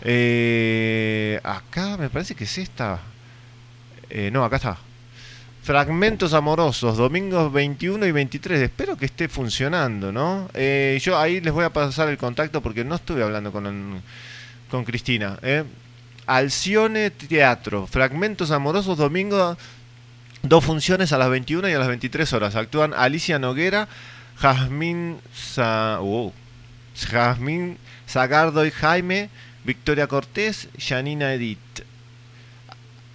Eh, acá me parece que es esta. Eh, no, acá está. Fragmentos amorosos, domingos 21 y 23. Espero que esté funcionando, ¿no? yo ahí les voy a pasar el contacto porque no estuve hablando con, con Cristina. Alcione Teatro, Fragmentos Amorosos, domingo, dos funciones a las 21 y a las 23 horas. Actúan Alicia Noguera, Jazmín, Sa Jazmín Zagardo y Jaime, Victoria Cortés, Janina Edith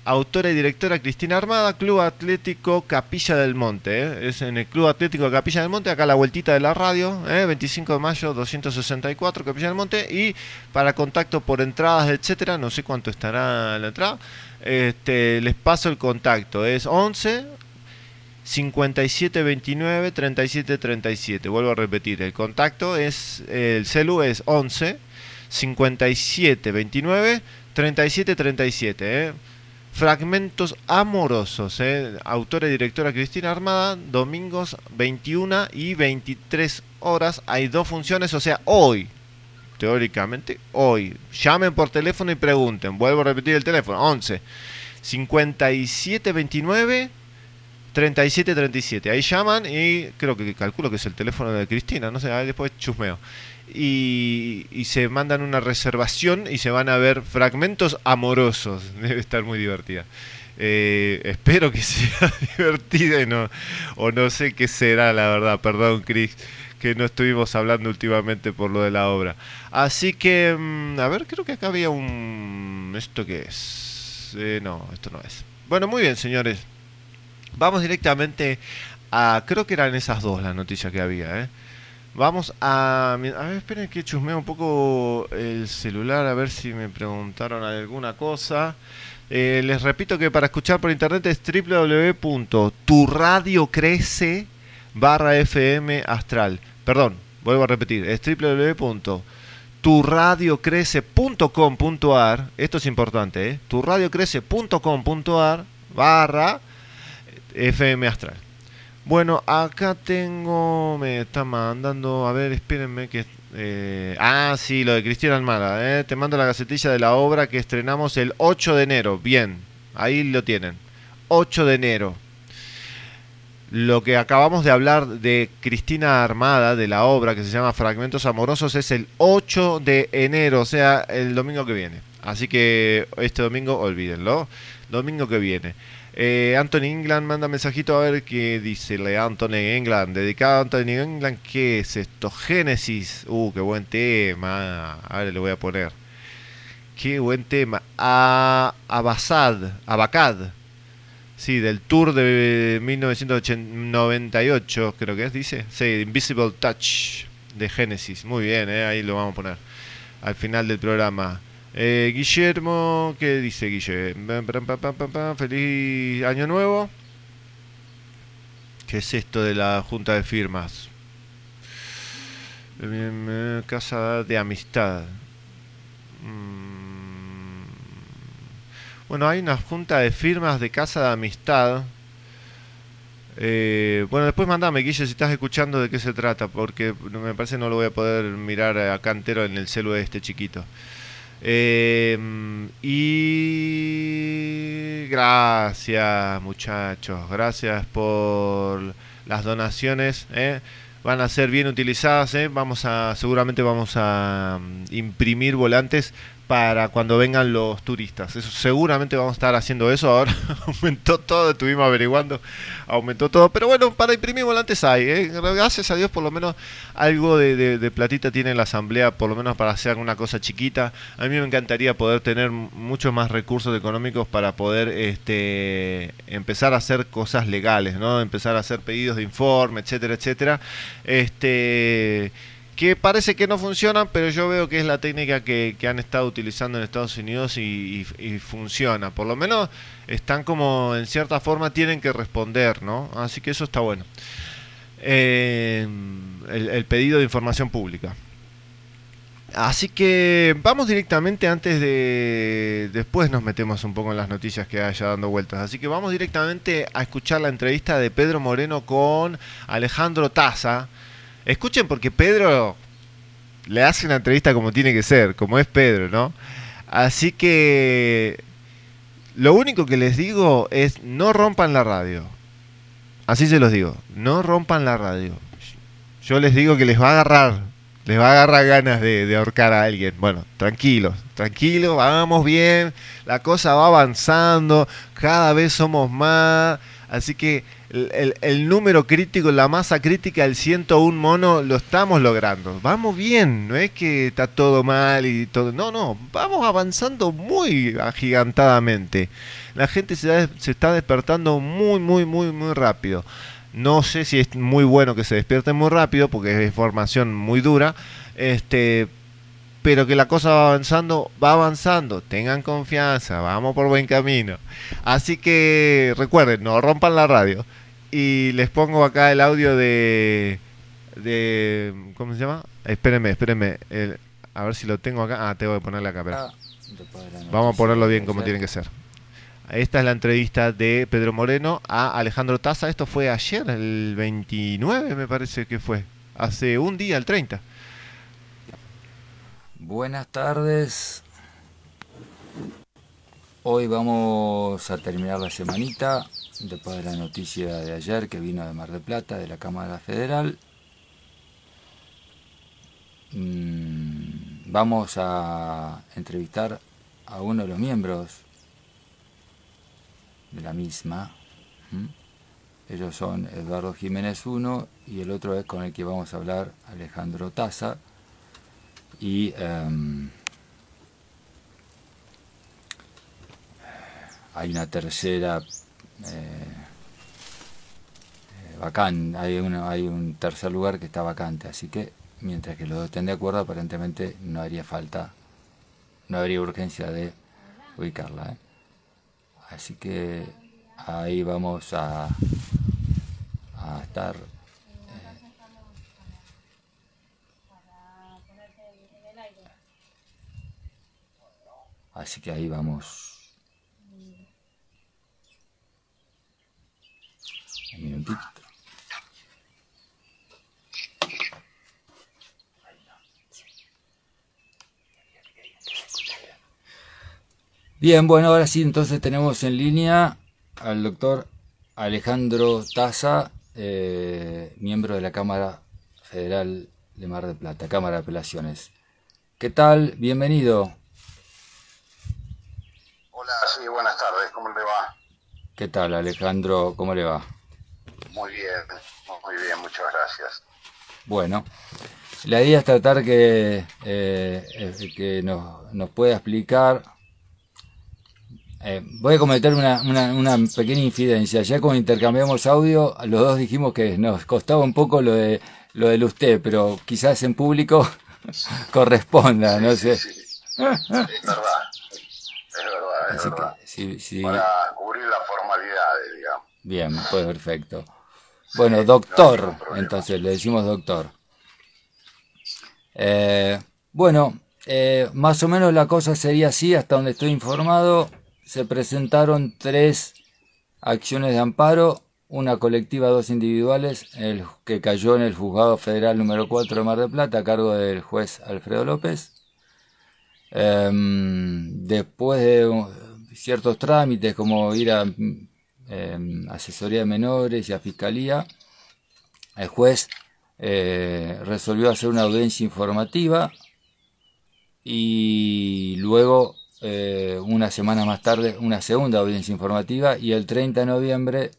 autora y directora Cristina Armada, Club Atlético Capilla del Monte. ¿eh? Es en el Club Atlético Capilla del Monte, acá la vueltita de la radio, 25 ¿eh? de mayo 264 Capilla del Monte. Y para contacto por entradas, etcétera, no sé cuánto estará la entrada, este, les paso el contacto. Es 11 57 29 37 37. Vuelvo a repetir, el contacto es, el celu es 11 57 29 37 37. ¿eh? Fragmentos amorosos, ¿eh? autora y directora Cristina Armada, domingos 21 y 23 horas. Hay dos funciones, o sea, hoy, teóricamente, hoy. Llamen por teléfono y pregunten. Vuelvo a repetir el teléfono: 11 57 29 37 37. Ahí llaman y creo que calculo que es el teléfono de Cristina, no sé, después chusmeo y, se mandan una reservación y se van a ver fragmentos amorosos. Debe estar muy divertida. Eh, espero que sea divertida no, o no sé qué será, la verdad. Perdón, Chris, que no estuvimos hablando últimamente por lo de la obra. Así que, mm, a ver, creo que acá había un... ¿Esto qué es? Eh, no, esto no es. Bueno, muy bien, señores. Vamos directamente a... Creo que eran esas dos las noticias que había, ¿eh? Vamos a... A ver, esperen que chusmeo un poco el celular a ver si me preguntaron alguna cosa. Eh, les repito que para escuchar por internet es www.turradiocrece barra FM Astral. Perdón, vuelvo a repetir, es www.turradiocrece.com.ar. Esto es importante, ¿eh? turradiocrece.com.ar barra FM Astral. Bueno, acá tengo, me está mandando, a ver, espérenme que... Eh, ah, sí, lo de Cristian Almada, eh, te mando la gacetilla de la obra que estrenamos el 8 de enero, bien, ahí lo tienen, 8 de enero. lo que acabamos de hablar de Cristina Armada, de la obra que se llama Fragmentos Amorosos, es el 8 de enero, o sea, el domingo que viene. Así que este domingo, olvídenlo, domingo que viene. Eh, Anthony England manda mensajito a ver qué dice le Anthony England, dedicado a Anthony England, ¿qué es esto? Génesis, uh, qué buen tema, ahora le voy a poner. Qué buen tema. A Abasad, Abacad, sí, del tour de 1998, creo que es, dice. Sí, Invisible Touch de Génesis, muy bien, eh, ahí lo vamos a poner al final del programa. Eh, Guillermo, ¿qué dice Guillermo? Feliz año nuevo. ¿Qué es esto de la junta de firmas? Casa de amistad. Mm. Bueno, hay una junta de firmas de casa de amistad. Eh, bueno, después mandame, Guille, si estás escuchando de qué se trata, porque me parece no lo voy a poder mirar acá entero en el celu de este chiquito. Eh, y gracias muchachos, gracias por las donaciones. ¿eh? Van a ser bien utilizadas. ¿eh? Vamos a, seguramente vamos a mm, imprimir volantes para cuando vengan los turistas. Eso seguramente vamos a estar haciendo eso. Ahora aumentó todo, estuvimos averiguando, aumentó todo. Pero bueno, para imprimir volantes hay. ¿eh? Gracias a Dios por lo menos algo de, platita tiene la asamblea, por lo menos para hacer alguna cosa chiquita. A mí me encantaría poder tener muchos más recursos económicos para poder este, empezar a hacer cosas legales, ¿no? Empezar a hacer pedidos de informe, etcétera, etcétera. Este que parece que no funcionan, pero yo veo que es la técnica que, han estado utilizando en Estados Unidos y, funciona. Por lo menos están como en cierta forma tienen que responder, ¿no? Así que eso está bueno. Eh, el, pedido de información pública. Así que vamos directamente antes de... Después nos metemos un poco en las noticias que haya dando vueltas. Así que vamos directamente a escuchar la entrevista de Pedro Moreno con Alejandro Taza Escuchen porque Pedro le hace una entrevista como tiene que ser, como es Pedro, ¿no? Así que lo único que les digo es no rompan la radio. Así se los digo, no rompan la radio. Yo les digo que les va a agarrar, les va a agarrar ganas de, ahorcar a alguien. Bueno, tranquilos, tranquilos, vamos bien, la cosa va avanzando, cada vez somos más. Así que el, número crítico, la masa crítica del 101 mono, lo estamos logrando. Vamos bien, no es que está todo mal y todo. No, no, vamos avanzando muy agigantadamente. La gente se, está despertando muy, muy, muy, muy rápido. No sé si es muy bueno que se despierte muy rápido porque es información muy dura. Este, pero que la cosa va avanzando, va avanzando. Tengan confianza, vamos por buen camino. Así que recuerden, no rompan la radio. Y les pongo acá el audio de. de ¿Cómo se llama? Espérenme, espérenme. a ver si lo tengo acá. Ah, tengo que ponerle acá. Pero. Vamos a ponerlo bien como tiene que ser. Esta es la entrevista de Pedro Moreno a Alejandro Taza. Esto fue ayer, el 29 me parece que fue. Hace un día, el 30. Buenas tardes. Hoy vamos a terminar la semanita después de la noticia de ayer que vino de Mar del Plata, de la Cámara Federal. Mm, vamos a entrevistar a uno de los miembros de la misma. Ellos son Eduardo Jiménez uno y el otro es con el que vamos a hablar Alejandro Taza. Y em, hay una tercera eh, vacante, hay, hay un tercer lugar que está vacante, así que mientras que los dos estén de acuerdo, aparentemente no haría falta, no habría urgencia de ubicarla. ¿eh? Así que ahí vamos a, a estar. Eh, así que ahí vamos Bien, bueno, ahora sí, entonces tenemos en línea al doctor Alejandro Taza, eh, miembro de la Cámara Federal de Mar del Plata, Cámara de Apelaciones. ¿Qué tal? Bienvenido. Hola, sí, buenas tardes, ¿cómo le va? ¿Qué tal, Alejandro? ¿Cómo le va? Muy bien, muy bien, muchas gracias. Bueno, la idea es tratar que, eh, que nos, nos pueda explicar eh, voy a cometer una, una, pequeña infidencia. Ya cuando intercambiamos audio, los dos dijimos que nos costaba un poco lo de lo del usted, pero quizás en público corresponda, no sé. es verdad, es verdad, es verdad. Para cubrir las formalidades, digamos. Bien, pues perfecto. Bueno, doctor, entonces le decimos doctor. Eh, bueno, eh, más o menos la cosa sería así, hasta donde estoy informado se presentaron tres acciones de amparo, una colectiva, dos individuales, el que cayó en el juzgado federal número 4 de Mar del Plata a cargo del juez Alfredo López. Em, después de ciertos trámites como ir a em, asesoría de menores y a fiscalía, el juez eh, resolvió hacer una audiencia informativa y luego eh, una semana más tarde una segunda audiencia informativa y el 30 de noviembre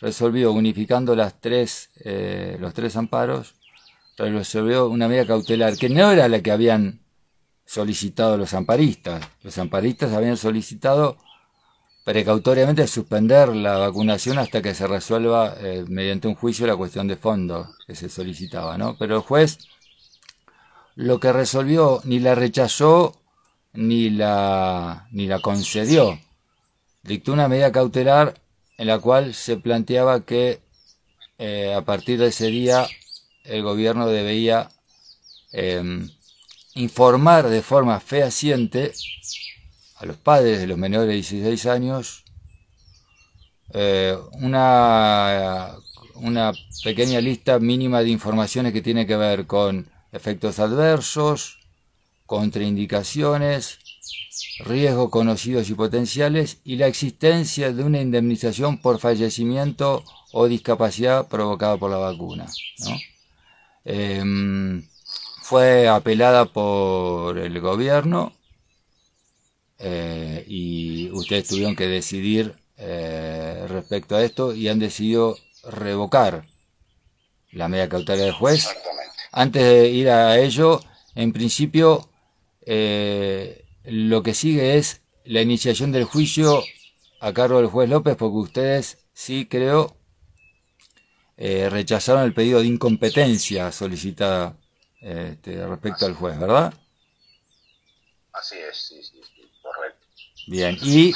resolvió, unificando las tres, eh, los tres amparos, resolvió una medida cautelar que no era la que habían solicitado los amparistas. Los amparistas habían solicitado precautoriamente suspender la vacunación hasta que se resuelva eh, mediante un juicio la cuestión de fondo que se solicitaba, ¿no? Pero el juez lo que resolvió ni la rechazó ni la, ni la concedió. Dictó una medida cautelar en la cual se planteaba que eh, a partir de ese día el gobierno debía em, informar de forma fehaciente a los padres de los menores de 16 años eh, una, una pequeña lista mínima de informaciones que tiene que ver con efectos adversos, contraindicaciones, riesgos conocidos y potenciales y la existencia de una indemnización por fallecimiento o discapacidad provocada por la vacuna. Em, fue apelada por el gobierno eh, y ustedes tuvieron que decidir eh, respecto a esto y han decidido revocar la media cautelar del juez. Antes de ir a ello, en principio eh, lo que sigue es la iniciación del juicio a cargo del juez López, porque ustedes sí creo eh, rechazaron el pedido de incompetencia solicitada este, respecto al juez, ¿verdad? Así es, sí, sí. Bien, y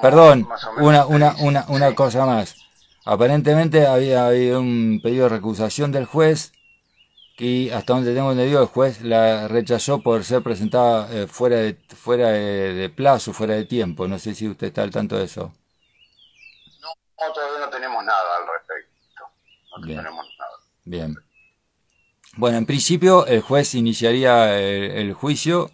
perdón, una, una, una, una cosa más. Aparentemente había habido un pedido de recusación del juez que hasta donde tengo entendido el juez la rechazó por ser presentada eh, fuera de fuera de, plazo, fuera de tiempo. No sé si usted está al tanto de eso. No, todavía no tenemos nada al respecto. No Bien. tenemos nada. Bien. Bueno, en principio el juez iniciaría el, juicio,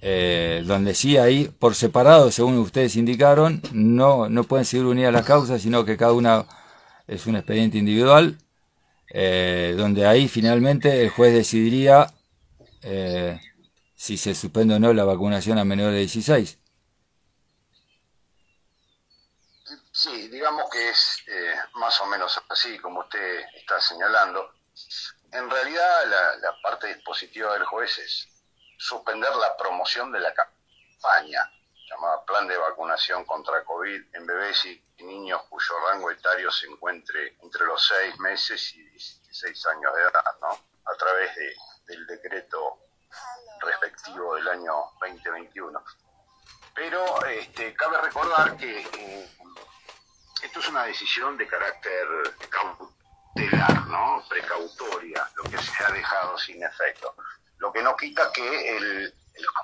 eh, donde sí ahí, por separado, según ustedes indicaron, no, no pueden seguir unidas las causas, sino que cada una es un expediente individual eh, donde ahí finalmente el juez decidiría eh, si se suspende o no la vacunación a menores de 16. Sí, digamos que es eh, más o menos así como usted está señalando. En realidad la, parte dispositiva del juez es suspender la promoción de la campaña llamada Plan de Vacunación contra COVID en bebés y niños cuyo rango etario se encuentre entre los 6 meses y 16 años de edad, ¿no? A través de, del decreto respectivo del año 2021. Pero este, cabe recordar que esto es una decisión de carácter cautelar, ¿no? Precautoria, lo que se ha dejado sin efecto. Lo que no quita que el,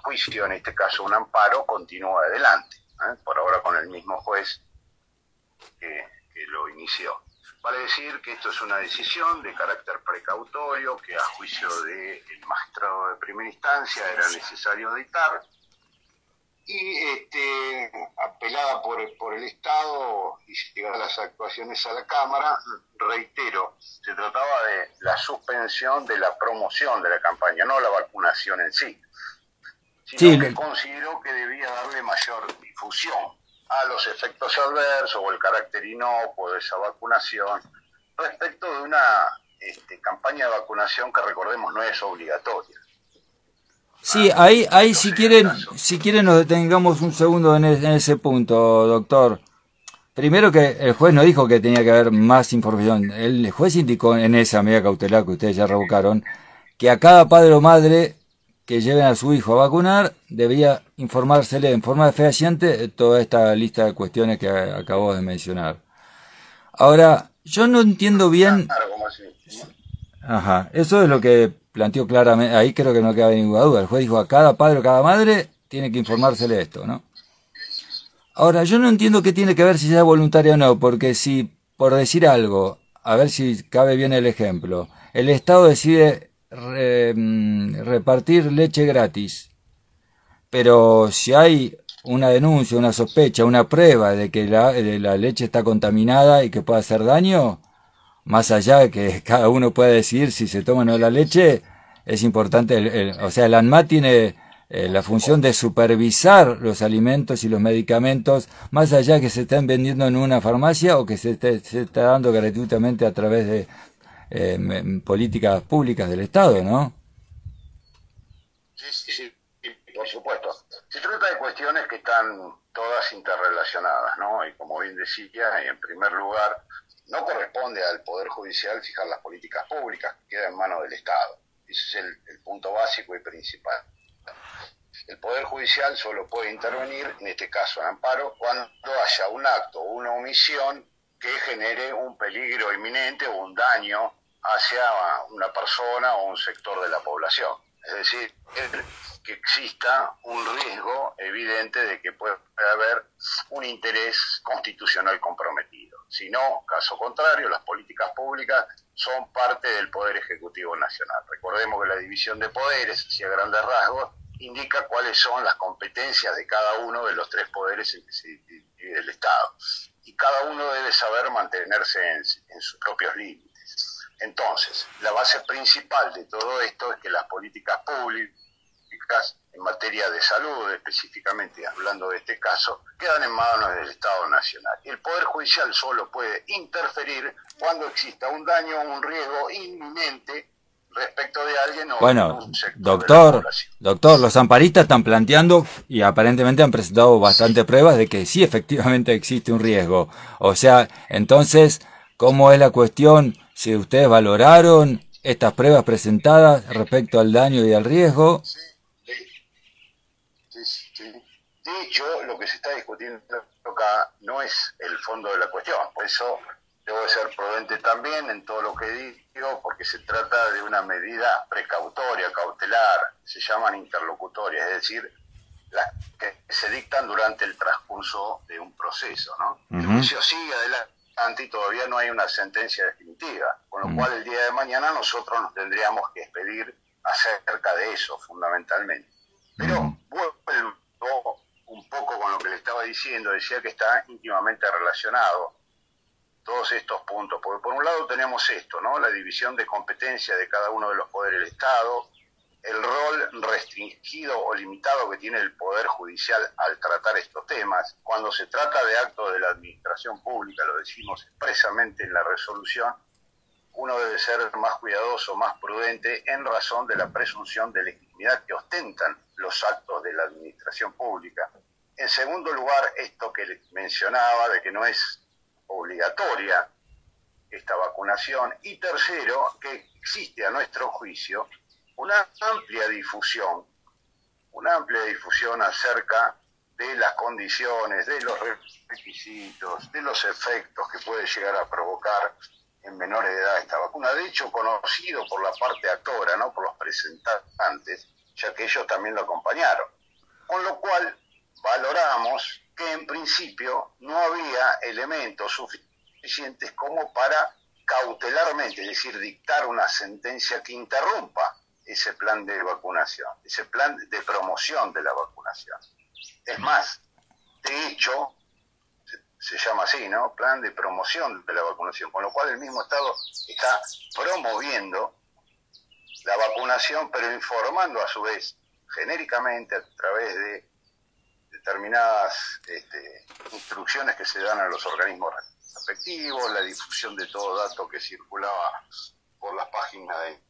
juicio, en este caso un amparo, continúa adelante. ¿eh? Por ahora con el mismo juez que, lo inició. Vale decir que esto es una decisión de carácter precautorio que a juicio del magistrado de primera instancia era necesario dictar y este, apelada por, por el Estado y llegar las actuaciones a la Cámara, reitero, se trataba de la suspensión de la promoción de la campaña, no la vacunación en sí, sino que consideró que debía darle mayor difusión a los efectos adversos o el carácter inocuo de esa vacunación respecto de una este, campaña de vacunación que recordemos no es obligatoria. Sí, ahí, ahí si quieren, si quieren nos detengamos un segundo en, ese punto, doctor. Primero que el juez no dijo que tenía que haber más información. El juez indicó en esa medida cautelar que ustedes ya revocaron que a cada padre o madre que lleven a su hijo a vacunar debía informársele en forma fehaciente toda esta lista de cuestiones que acabo de mencionar. Ahora, yo no entiendo bien... Ajá, eso es lo que planteó claramente, ahí creo que no queda ninguna duda. El juez dijo a cada padre o cada madre tiene que informársele esto, ¿no? Ahora, yo no entiendo qué tiene que ver si sea voluntario o no, porque si, por decir algo, a ver si cabe bien el ejemplo, el Estado decide mm, repartir leche gratis, pero si hay una denuncia, una sospecha, una prueba de que la, de la leche está contaminada y que puede hacer daño, más allá de que cada uno pueda decidir si se toma o no la leche, es importante, o sea, el ANMA tiene eh, la función de supervisar los alimentos y los medicamentos, más allá de que se estén vendiendo en una farmacia o que se, se está dando gratuitamente a través de eh, políticas públicas del Estado, ¿no? Sí, sí, sí, por supuesto. Se trata de cuestiones que están todas interrelacionadas, ¿no? Y como bien decía, en primer lugar, no corresponde al Poder Judicial fijar las políticas públicas, que queda en manos del Estado. Ese es el, punto básico y principal. El Poder Judicial solo puede intervenir, en este caso en amparo, cuando haya un acto o una omisión que genere un peligro inminente o un daño hacia una persona o un sector de la población. Es decir, que exista un riesgo evidente de que pueda haber un interés constitucional comprometido. Si no, caso contrario, las políticas públicas son parte del Poder Ejecutivo Nacional. Recordemos que la división de poderes, si a grandes rasgos, indica cuáles son las competencias de cada uno de los tres poderes en que se divide el Estado. Y cada uno debe saber mantenerse en, en sus propios límites. Entonces, la base principal de todo esto es que las políticas públicas en materia de salud, específicamente hablando de este caso, quedan en manos del Estado Nacional. El Poder Judicial solo puede interferir cuando exista un daño o un riesgo inminente respecto de alguien o bueno, un sector doctor, doctor, los amparistas están planteando y aparentemente han presentado bastantes pruebas de que sí efectivamente existe un riesgo. O sea, entonces, ¿cómo es la cuestión? Si ustedes valoraron estas pruebas presentadas respecto al daño y al riesgo. De hecho, lo que se está discutiendo acá no es el fondo de la cuestión, por eso debo ser prudente también en todo lo que digo, porque se trata de una medida precautoria, cautelar, se llaman interlocutorias, es decir, las que se dictan durante el transcurso de un proceso, ¿no? El juicio sigue adelante y todavía no hay una sentencia definitiva, con lo cual el día de mañana nosotros nos tendríamos que expedir acerca de eso, fundamentalmente. Pero vuelvo un poco con lo que le estaba diciendo, decía que está íntimamente relacionado todos estos puntos, porque por un lado tenemos esto, ¿no? La división de competencia de cada uno de los poderes del Estado, el rol restringido o limitado que tiene el Poder Judicial al tratar estos temas. Cuando se trata de actos de la administración pública, lo decimos expresamente en la resolución, uno debe ser más cuidadoso, más prudente en razón de la presunción de legitimidad que ostentan los actos de la administración pública. En segundo lugar, esto que mencionaba de que no es obligatoria esta vacunación. Y tercero, que existe a nuestro juicio una amplia difusión, una amplia difusión acerca de las condiciones, de los requisitos, de los efectos que puede llegar a provocar en menores de edad esta vacuna. De hecho, conocido por la parte actora, ¿no? por los presentantes, ya que ellos también lo acompañaron. Con lo cual, valoramos que en principio no había elementos suficientes como para cautelarmente, es decir, dictar una sentencia que interrumpa ese plan de vacunación, ese plan de promoción de la vacunación. Es más, de hecho, se, llama así, ¿no? Plan de promoción de la vacunación, con lo cual el mismo Estado está promoviendo la vacunación, pero informando a su vez genéricamente a través de determinadas este, instrucciones que se dan a los organismos respectivos, la difusión de todo dato que circulaba por las páginas de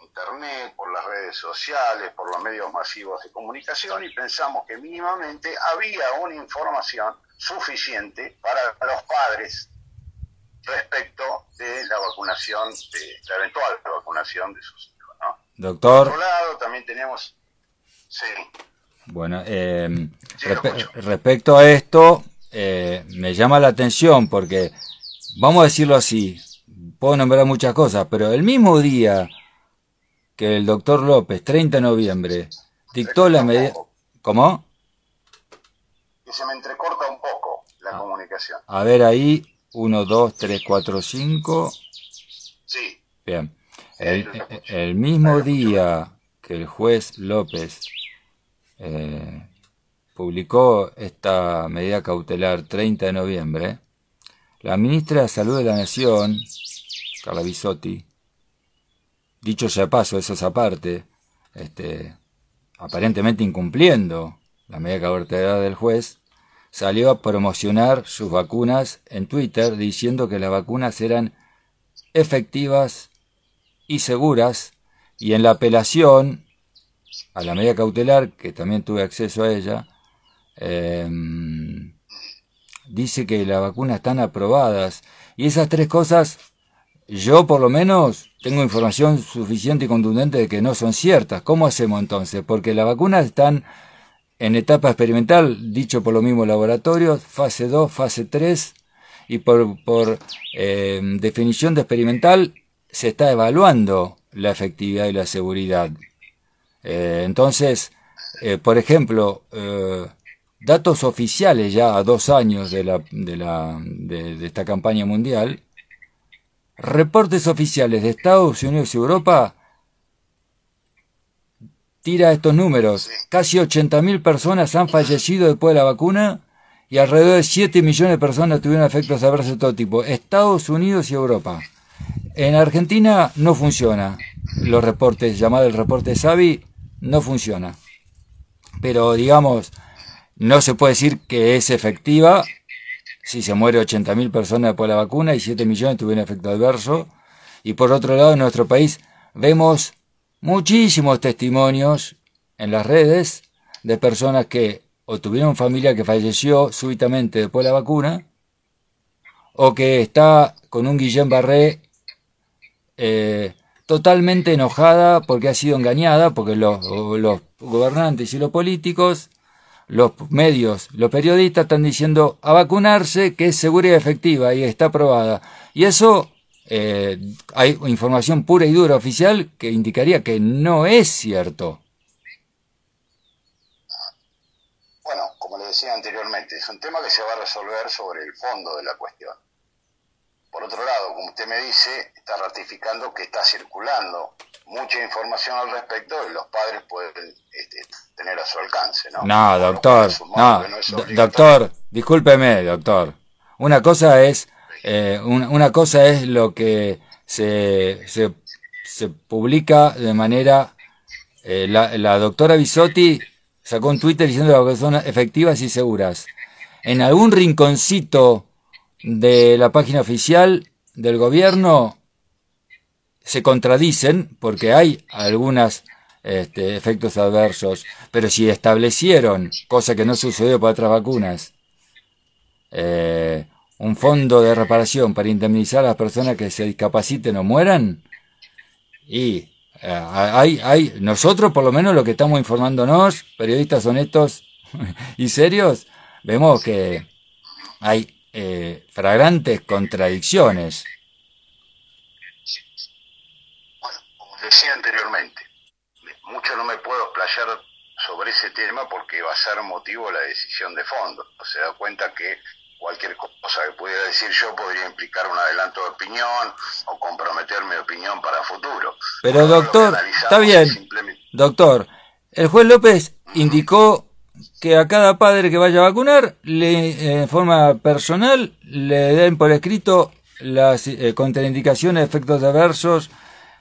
internet, por las redes sociales, por los medios masivos de comunicación y pensamos que mínimamente había una información suficiente para los padres respecto de la vacunación, de la eventual vacunación de sus hijos. ¿no? Doctor. Por otro lado, también tenemos... Sí. Bueno, eh, respecto a esto, eh, me llama la atención porque, vamos a decirlo así, puedo nombrar muchas cosas, pero el mismo día que el doctor López, 30 de noviembre, dictó la medida... ¿Cómo? Que se me entrecorta un poco la ah. comunicación. A ver ahí, 1, 2, 3, 4, 5. Sí. Bien. El, el mismo día que el juez López eh, publicó esta medida cautelar 30 de noviembre, la ministra de Salud de la Nación, Carla Bisotti, dicho sea paso, eso es aparte, este, aparentemente incumpliendo la medida cautelar del juez, salió a promocionar sus vacunas en Twitter diciendo que las vacunas eran efectivas y seguras y en la apelación a la medida cautelar, que también tuve acceso a ella, em, dice que las vacunas están aprobadas. Y esas tres cosas, yo por lo menos tengo información suficiente y contundente de que no son ciertas. ¿Cómo hacemos entonces? Porque las vacunas están en etapa experimental, dicho por los mismos laboratorios, fase 2, fase 3, y por, por em, definición de experimental se está evaluando la efectividad y la seguridad. Eh, entonces, eh, por ejemplo, eh, datos oficiales ya a dos años de, la, de, la, de, esta campaña mundial, reportes oficiales de Estados Unidos y Europa tira estos números. Casi 80.000 personas han fallecido después de la vacuna y alrededor de 7 millones de personas tuvieron efectos adversos de todo tipo. Estados Unidos y Europa. En Argentina no funciona los reportes, llamado el reporte SAVI, no funciona. Pero digamos, no se puede decir que es efectiva si se muere 80.000 personas por la vacuna y 7 millones tuvieron efecto adverso. Y por otro lado, en nuestro país vemos muchísimos testimonios en las redes de personas que o tuvieron familia que falleció súbitamente después de la vacuna, o que está con un Guillén Barré eh, totalmente enojada porque ha sido engañada, porque los, gobernantes y los políticos, los medios, los periodistas están diciendo a vacunarse que es segura y efectiva y está aprobada. Y eso eh, hay información pura y dura oficial que indicaría que no es cierto. Bueno, como le decía anteriormente, es un tema que se va a resolver sobre el fondo de la cuestión. Por otro lado, como usted me dice, está ratificando que está circulando mucha información al respecto y los padres pueden este, tener a su alcance, ¿no? No, doctor, no, doctor, discúlpeme, doctor. Una cosa es, eh, una, cosa es lo que se, se, se publica de manera, eh, la, la, doctora Bisotti sacó un Twitter diciendo que son efectivas y seguras. En algún rinconcito de la página oficial del gobierno se contradicen porque hay algunos este, efectos adversos, pero si establecieron, cosa que no sucedió para otras vacunas, eh, un fondo de reparación para indemnizar a las personas que se discapaciten o mueran, y eh, hay, hay, nosotros por lo menos lo que estamos informándonos, periodistas honestos y serios, vemos que hay eh, fragrantes contradicciones. Bueno, como decía anteriormente, mucho no me puedo explayar sobre ese tema porque va a ser motivo la decisión de fondo. Se da cuenta que cualquier cosa que pudiera decir yo podría implicar un adelanto de opinión o comprometer mi opinión para futuro. Pero doctor, está bien, doctor, el juez López indicó que a cada padre que vaya a vacunar, le, en forma personal, le den por escrito las eh, contraindicaciones, efectos adversos,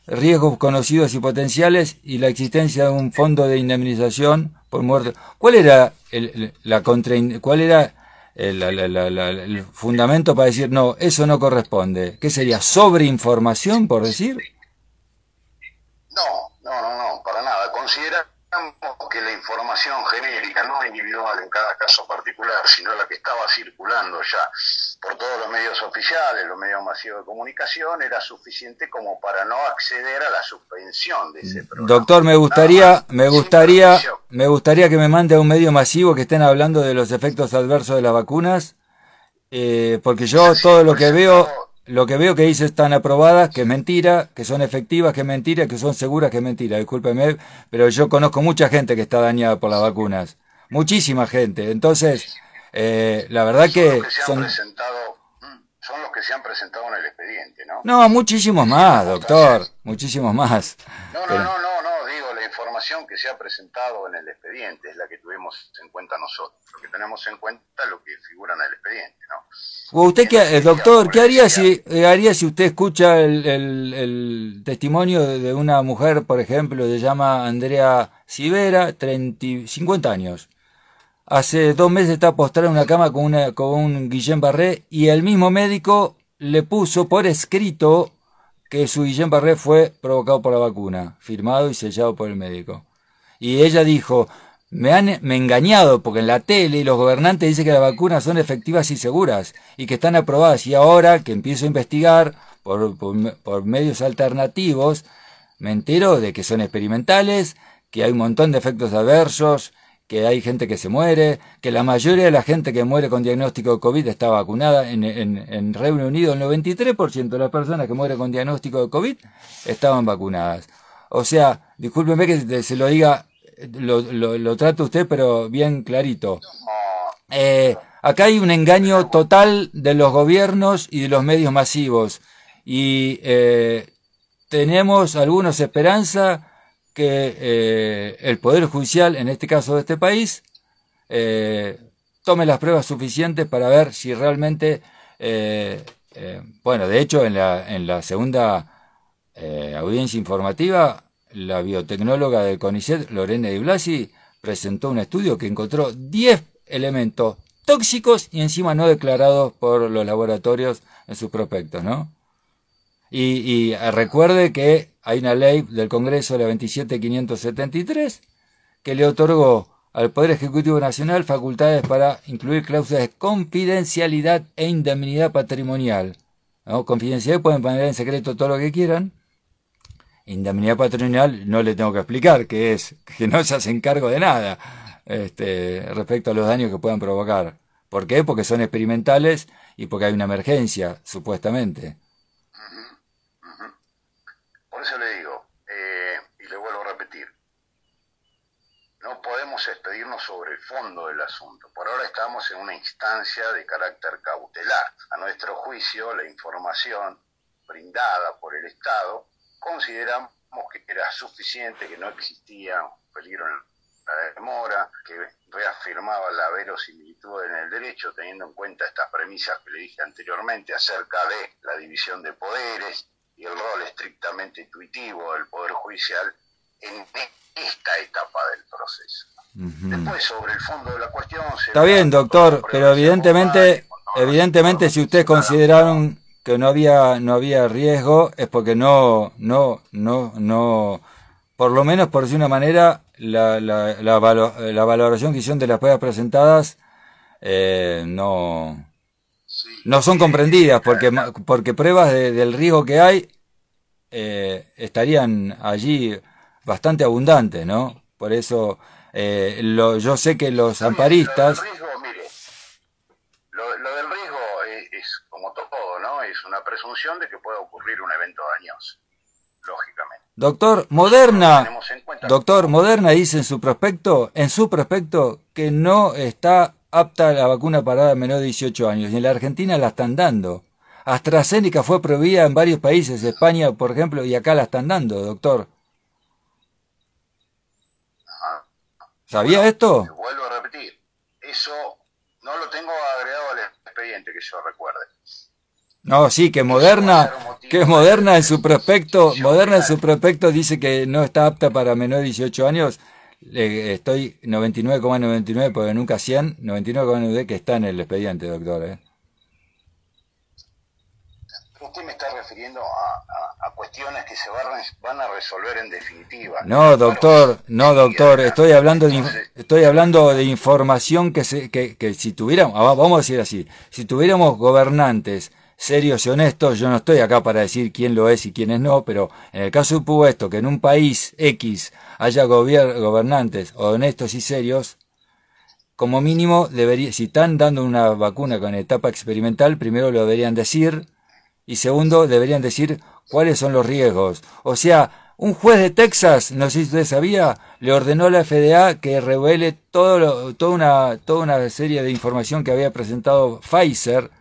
riesgos conocidos y potenciales y la existencia de un fondo de indemnización por muerte. ¿Cuál era el, la contra, cuál era el, el, fundamento para decir no, eso no corresponde? ¿Qué sería sobreinformación, por decir? No, no, no, no, para nada. Considera que la información genérica, no individual en cada caso particular, sino la que estaba circulando ya por todos los medios oficiales, los medios masivos de comunicación, era suficiente como para no acceder a la suspensión de ese programa. Doctor, me gustaría, me gustaría, me gustaría que me mande a un medio masivo que estén hablando de los efectos adversos de las vacunas, eh, porque yo todo lo que veo lo que veo que dice están aprobadas, que es mentira, que son efectivas, que es mentira, que son seguras, que es mentira. Discúlpeme, pero yo conozco mucha gente que está dañada por las vacunas. Muchísima gente. Entonces, eh, la verdad que, son... Mm, son los que se han presentado en el expediente, ¿no? No, muchísimos más, doctor. Muchísimos más. No, no, no, no, no, digo, la información que se ha presentado en el expediente es la que tuvimos en cuenta nosotros. Lo que tenemos en cuenta es lo que figura en el expediente, ¿no? ¿Usted qué, doctor, qué haría si, eh, haría si usted escucha el, el, testimonio de una mujer, por ejemplo, se llama Andrea Sivera, 30, 50 años? Hace dos meses está postrada en una cama con, una, con un Guillén Barré y el mismo médico le puso por escrito que su Guillén Barré fue provocado por la vacuna, firmado y sellado por el médico. Y ella dijo, me han me engañado porque en la tele y los gobernantes dicen que las vacunas son efectivas y seguras y que están aprobadas y ahora que empiezo a investigar por, por, medios alternativos me entero de que son experimentales, que hay un montón de efectos adversos, que hay gente que se muere, que la mayoría de la gente que muere con diagnóstico de COVID está vacunada. En, en, en Reino Unido el 93% de las personas que mueren con diagnóstico de COVID estaban vacunadas. O sea, discúlpeme que se lo diga lo, lo, trata usted, pero bien clarito. Eh, acá hay un engaño total de los gobiernos y de los medios masivos. Y eh, tenemos algunos esperanza que eh, el Poder Judicial, en este caso de este país, tome las pruebas suficientes para ver si realmente, bueno, de hecho en la, en la segunda audiencia informativa la biotecnóloga del CONICET, Lorena Di Blasi, presentó un estudio que encontró 10 elementos tóxicos y encima no declarados por los laboratorios en sus prospectos, ¿no? Y, recuerde que hay una ley del Congreso, la 27573, que le otorgó al Poder Ejecutivo Nacional facultades para incluir cláusulas de confidencialidad e indemnidad patrimonial. ¿no? Confidencialidad pueden poner en secreto todo lo que quieran, Indemnidad patrimonial no le tengo que explicar que es que no se hace cargo de nada este, respecto a los daños que puedan provocar. ¿Por qué? Porque son experimentales y porque hay una emergencia, supuestamente. Por eso le digo, eh, y le vuelvo a repetir, no podemos expedirnos sobre el fondo del asunto. Por ahora estamos en una instancia de carácter cautelar. A nuestro juicio, la información brindada por el Estado consideramos que era suficiente, que no existía peligro en la demora, que reafirmaba la verosimilitud en el derecho, teniendo en cuenta estas premisas que le dije anteriormente acerca de la división de poderes y el rol estrictamente intuitivo del Poder Judicial en esta etapa del proceso. Después, sobre el fondo de la cuestión... Está bien, doctor, pero evidentemente, evidentemente si ustedes consideraron que no había no había riesgo es porque no no no no por lo menos por decir una manera la, la, la, valoración que hicieron de las pruebas presentadas eh, no no son comprendidas porque porque pruebas del riesgo que hay eh, estarían allí bastante abundantes no por eso eh, lo, yo sé que los amparistas una presunción de que pueda ocurrir un evento dañoso, lógicamente. Doctor, Moderna, doctor, Moderna dice en su prospecto, en su prospecto que no está apta la vacuna para menor de 18 años y en la Argentina la están dando. AstraZeneca fue prohibida en varios países, España, por ejemplo, y acá la están dando, doctor. ¿Sabía esto? Vuelvo a repetir. eso no lo tengo agregado al expediente que yo recuerde. No, sí, que Moderna, que Moderna en su prospecto, Moderna en su prospecto dice que no está apta para menor de 18 años. Le- estoy 99,99 porque nunca 100, 99,99 que está en el expediente, doctor. ¿eh? Usted me está refiriendo a, a- a cuestiones que se van, a- van a resolver en definitiva. No, doctor, no, doctor, estoy hablando de, estoy hablando de información que, se, que, que si tuviéramos, ah, vamos a decir así, si tuviéramos gobernantes serios y honestos, yo no estoy acá para decir quién lo es y quiénes no, pero en el caso supuesto que en un país X haya gobernantes honestos y serios, como mínimo debería, si están dando una vacuna con etapa experimental, primero lo deberían decir y segundo deberían decir cuáles son los riesgos. O sea, un juez de Texas, no sé si usted sabía, le ordenó a la FDA que revele todo lo- toda, una, toda una serie de información que había presentado Pfizer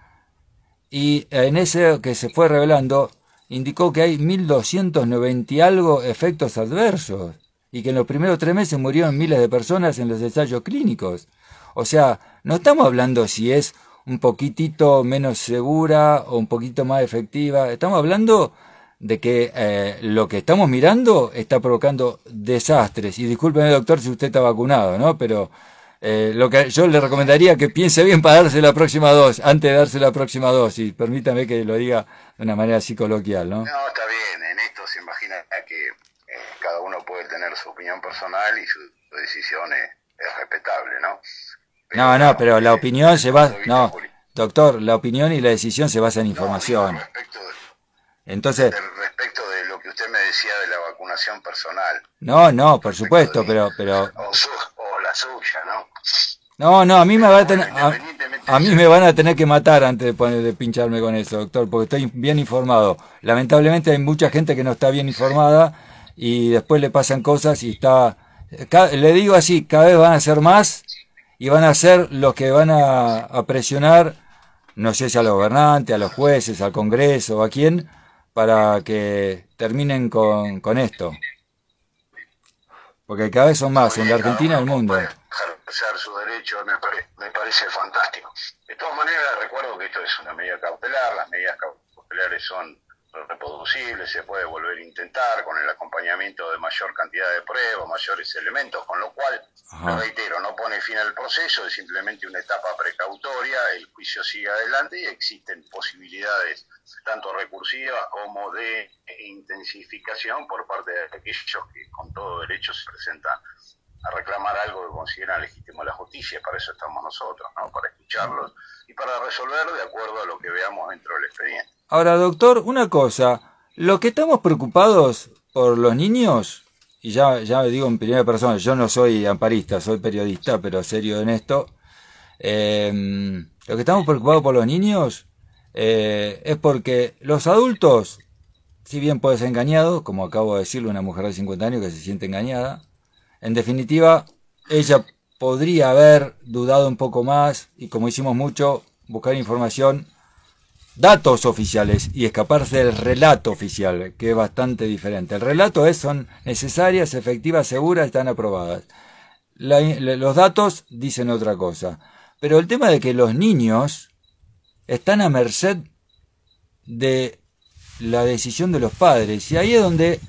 y en ese que se fue revelando indicó que hay 1290 y algo efectos adversos y que en los primeros tres meses murieron miles de personas en los ensayos clínicos. O sea, no estamos hablando si es un poquitito menos segura o un poquito más efectiva, estamos hablando de que eh, lo que estamos mirando está provocando desastres. Y discúlpeme, doctor, si usted está vacunado, ¿no? Pero eh, lo que yo le recomendaría que piense bien para darse la próxima dosis, antes de darse la próxima dosis. Permítame que lo diga de una manera así coloquial, ¿no? No, está bien, en esto se imagina que eh, cada uno puede tener su opinión personal y su, su decisión es, es respetable, ¿no? No, no, pero la opinión se va... No, doctor, la opinión y la decisión se basa en información. Entonces, Respecto de lo que usted me decía de la vacunación personal, no, no, por supuesto, pero, pero, o, la suya, ¿no? no, no, a mí me va a tener, a, a mí me van a tener que matar antes de poner, de pincharme con eso, doctor, porque estoy bien informado. Lamentablemente hay mucha gente que no está bien informada y después le pasan cosas y está, le digo así, cada vez van a ser más y van a ser los que van a, a presionar, no sé si a los gobernantes, a los jueces, al Congreso, a quién, para que terminen con, con esto. Porque cada vez son más, en la Argentina y en el mundo. ejercer su derecho me, pare- me parece fantástico. De todas maneras, recuerdo que esto es una medida cautelar, las medidas cautelares son reproducibles, se puede volver a intentar con el acompañamiento de mayor cantidad de pruebas, mayores elementos, con lo cual, reitero, no pone fin al proceso, es simplemente una etapa precautoria, el juicio sigue adelante y existen posibilidades tanto recursivas como de intensificación por parte de aquellos que con todo derecho se presentan a reclamar algo que consideran legítimo la justicia, para eso estamos nosotros, ¿no? para escucharlos y para resolver de acuerdo a lo que veamos dentro del expediente. Ahora, doctor, una cosa. Lo que estamos preocupados por los niños, y ya, ya digo en primera persona, yo no soy amparista, soy periodista, pero serio en esto. eh, lo que estamos preocupados por los niños eh, es porque los adultos, si bien puede ser engañado, como acabo de decirle una mujer de 50 años que se siente engañada, en definitiva, ella podría haber dudado un poco más y como hicimos mucho, buscar información datos oficiales y escaparse del relato oficial, que es bastante diferente. El relato es son necesarias, efectivas, seguras, están aprobadas. Los datos dicen otra cosa. Pero el tema de que los niños están a merced de la decisión de los padres. Y ahí es donde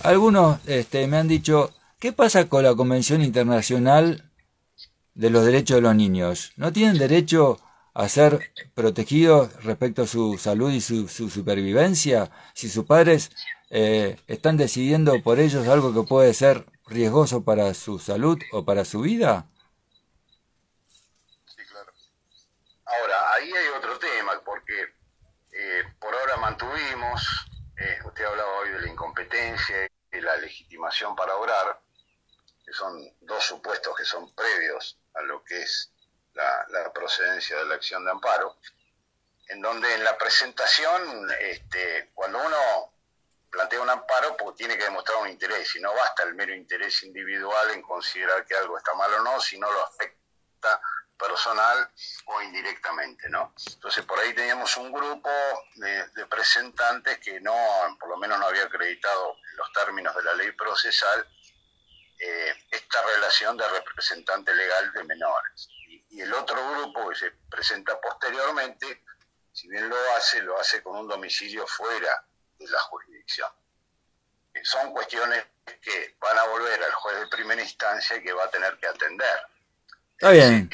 algunos este, me han dicho, ¿qué pasa con la Convención Internacional de los Derechos de los Niños? ¿No tienen derecho a ser protegidos respecto a su salud y su, su supervivencia? Si sus padres eh, están decidiendo por ellos algo que puede ser riesgoso para su salud o para su vida. Ahora, ahí hay mantuvimos, eh, usted hablaba hoy de la incompetencia y la legitimación para obrar, que son dos supuestos que son previos a lo que es la, la procedencia de la acción de amparo, en donde en la presentación, este, cuando uno plantea un amparo, pues tiene que demostrar un interés, y no basta el mero interés individual en considerar que algo está mal o no, si no lo afecta personal o indirectamente, ¿no? Entonces por ahí teníamos un grupo de, de presentantes que no, por lo menos no había acreditado en los términos de la ley procesal eh, esta relación de representante legal de menores. Y, y el otro grupo que se presenta posteriormente, si bien lo hace, lo hace con un domicilio fuera de la jurisdicción. Son cuestiones que van a volver al juez de primera instancia y que va a tener que atender. Está bien.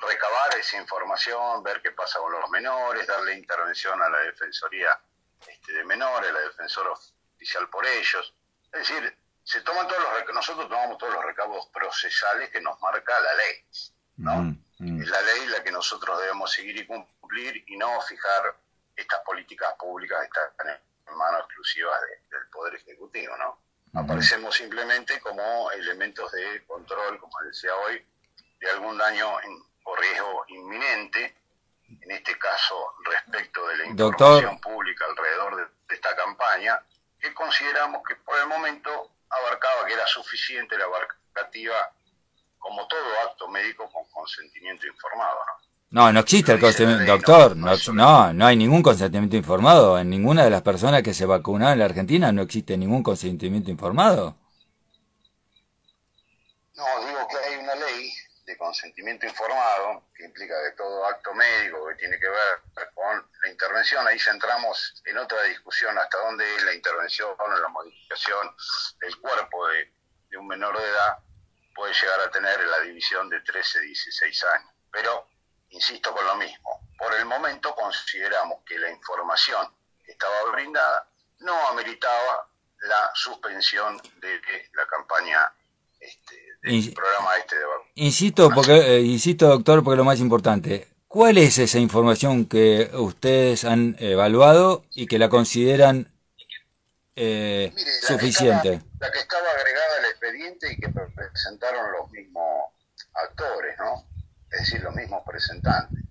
Recabar esa información, ver qué pasa con los menores, darle intervención a la Defensoría este, de Menores, la Defensora Oficial por ellos. Es decir, se toman todos los nosotros tomamos todos los recaudos procesales que nos marca la ley. ¿no? Mm, mm. Es la ley la que nosotros debemos seguir y cumplir y no fijar estas políticas públicas que están en manos exclusivas del Poder Ejecutivo. ¿no? Aparecemos simplemente como elementos de control, como decía hoy, de algún daño en, o riesgo inminente, en este caso respecto de la información pública alrededor de esta campaña, que consideramos que por el momento abarcaba que era suficiente la abarcativa como todo acto médico con consentimiento informado, ¿no? No, no existe el consentimiento, doctor, no, no, no hay ningún consentimiento informado. En ninguna de las personas que se vacunaron en la Argentina no existe ningún consentimiento informado. No, digo que hay consentimiento informado que implica que todo acto médico que tiene que ver con la intervención, ahí centramos en otra discusión hasta dónde la intervención o la modificación del cuerpo de, de un menor de edad puede llegar a tener la división de 13, 16 años. Pero, insisto con lo mismo, por el momento consideramos que la información que estaba brindada no ameritaba la suspensión de la campaña este, programa este de Insisto, porque, eh, insisto, doctor, porque lo más importante, ¿cuál es esa información que ustedes han evaluado y que la consideran eh, suficiente? la que estaba agregada al expediente y que presentaron los mismos actores, ¿no? Es decir, los mismos presentantes.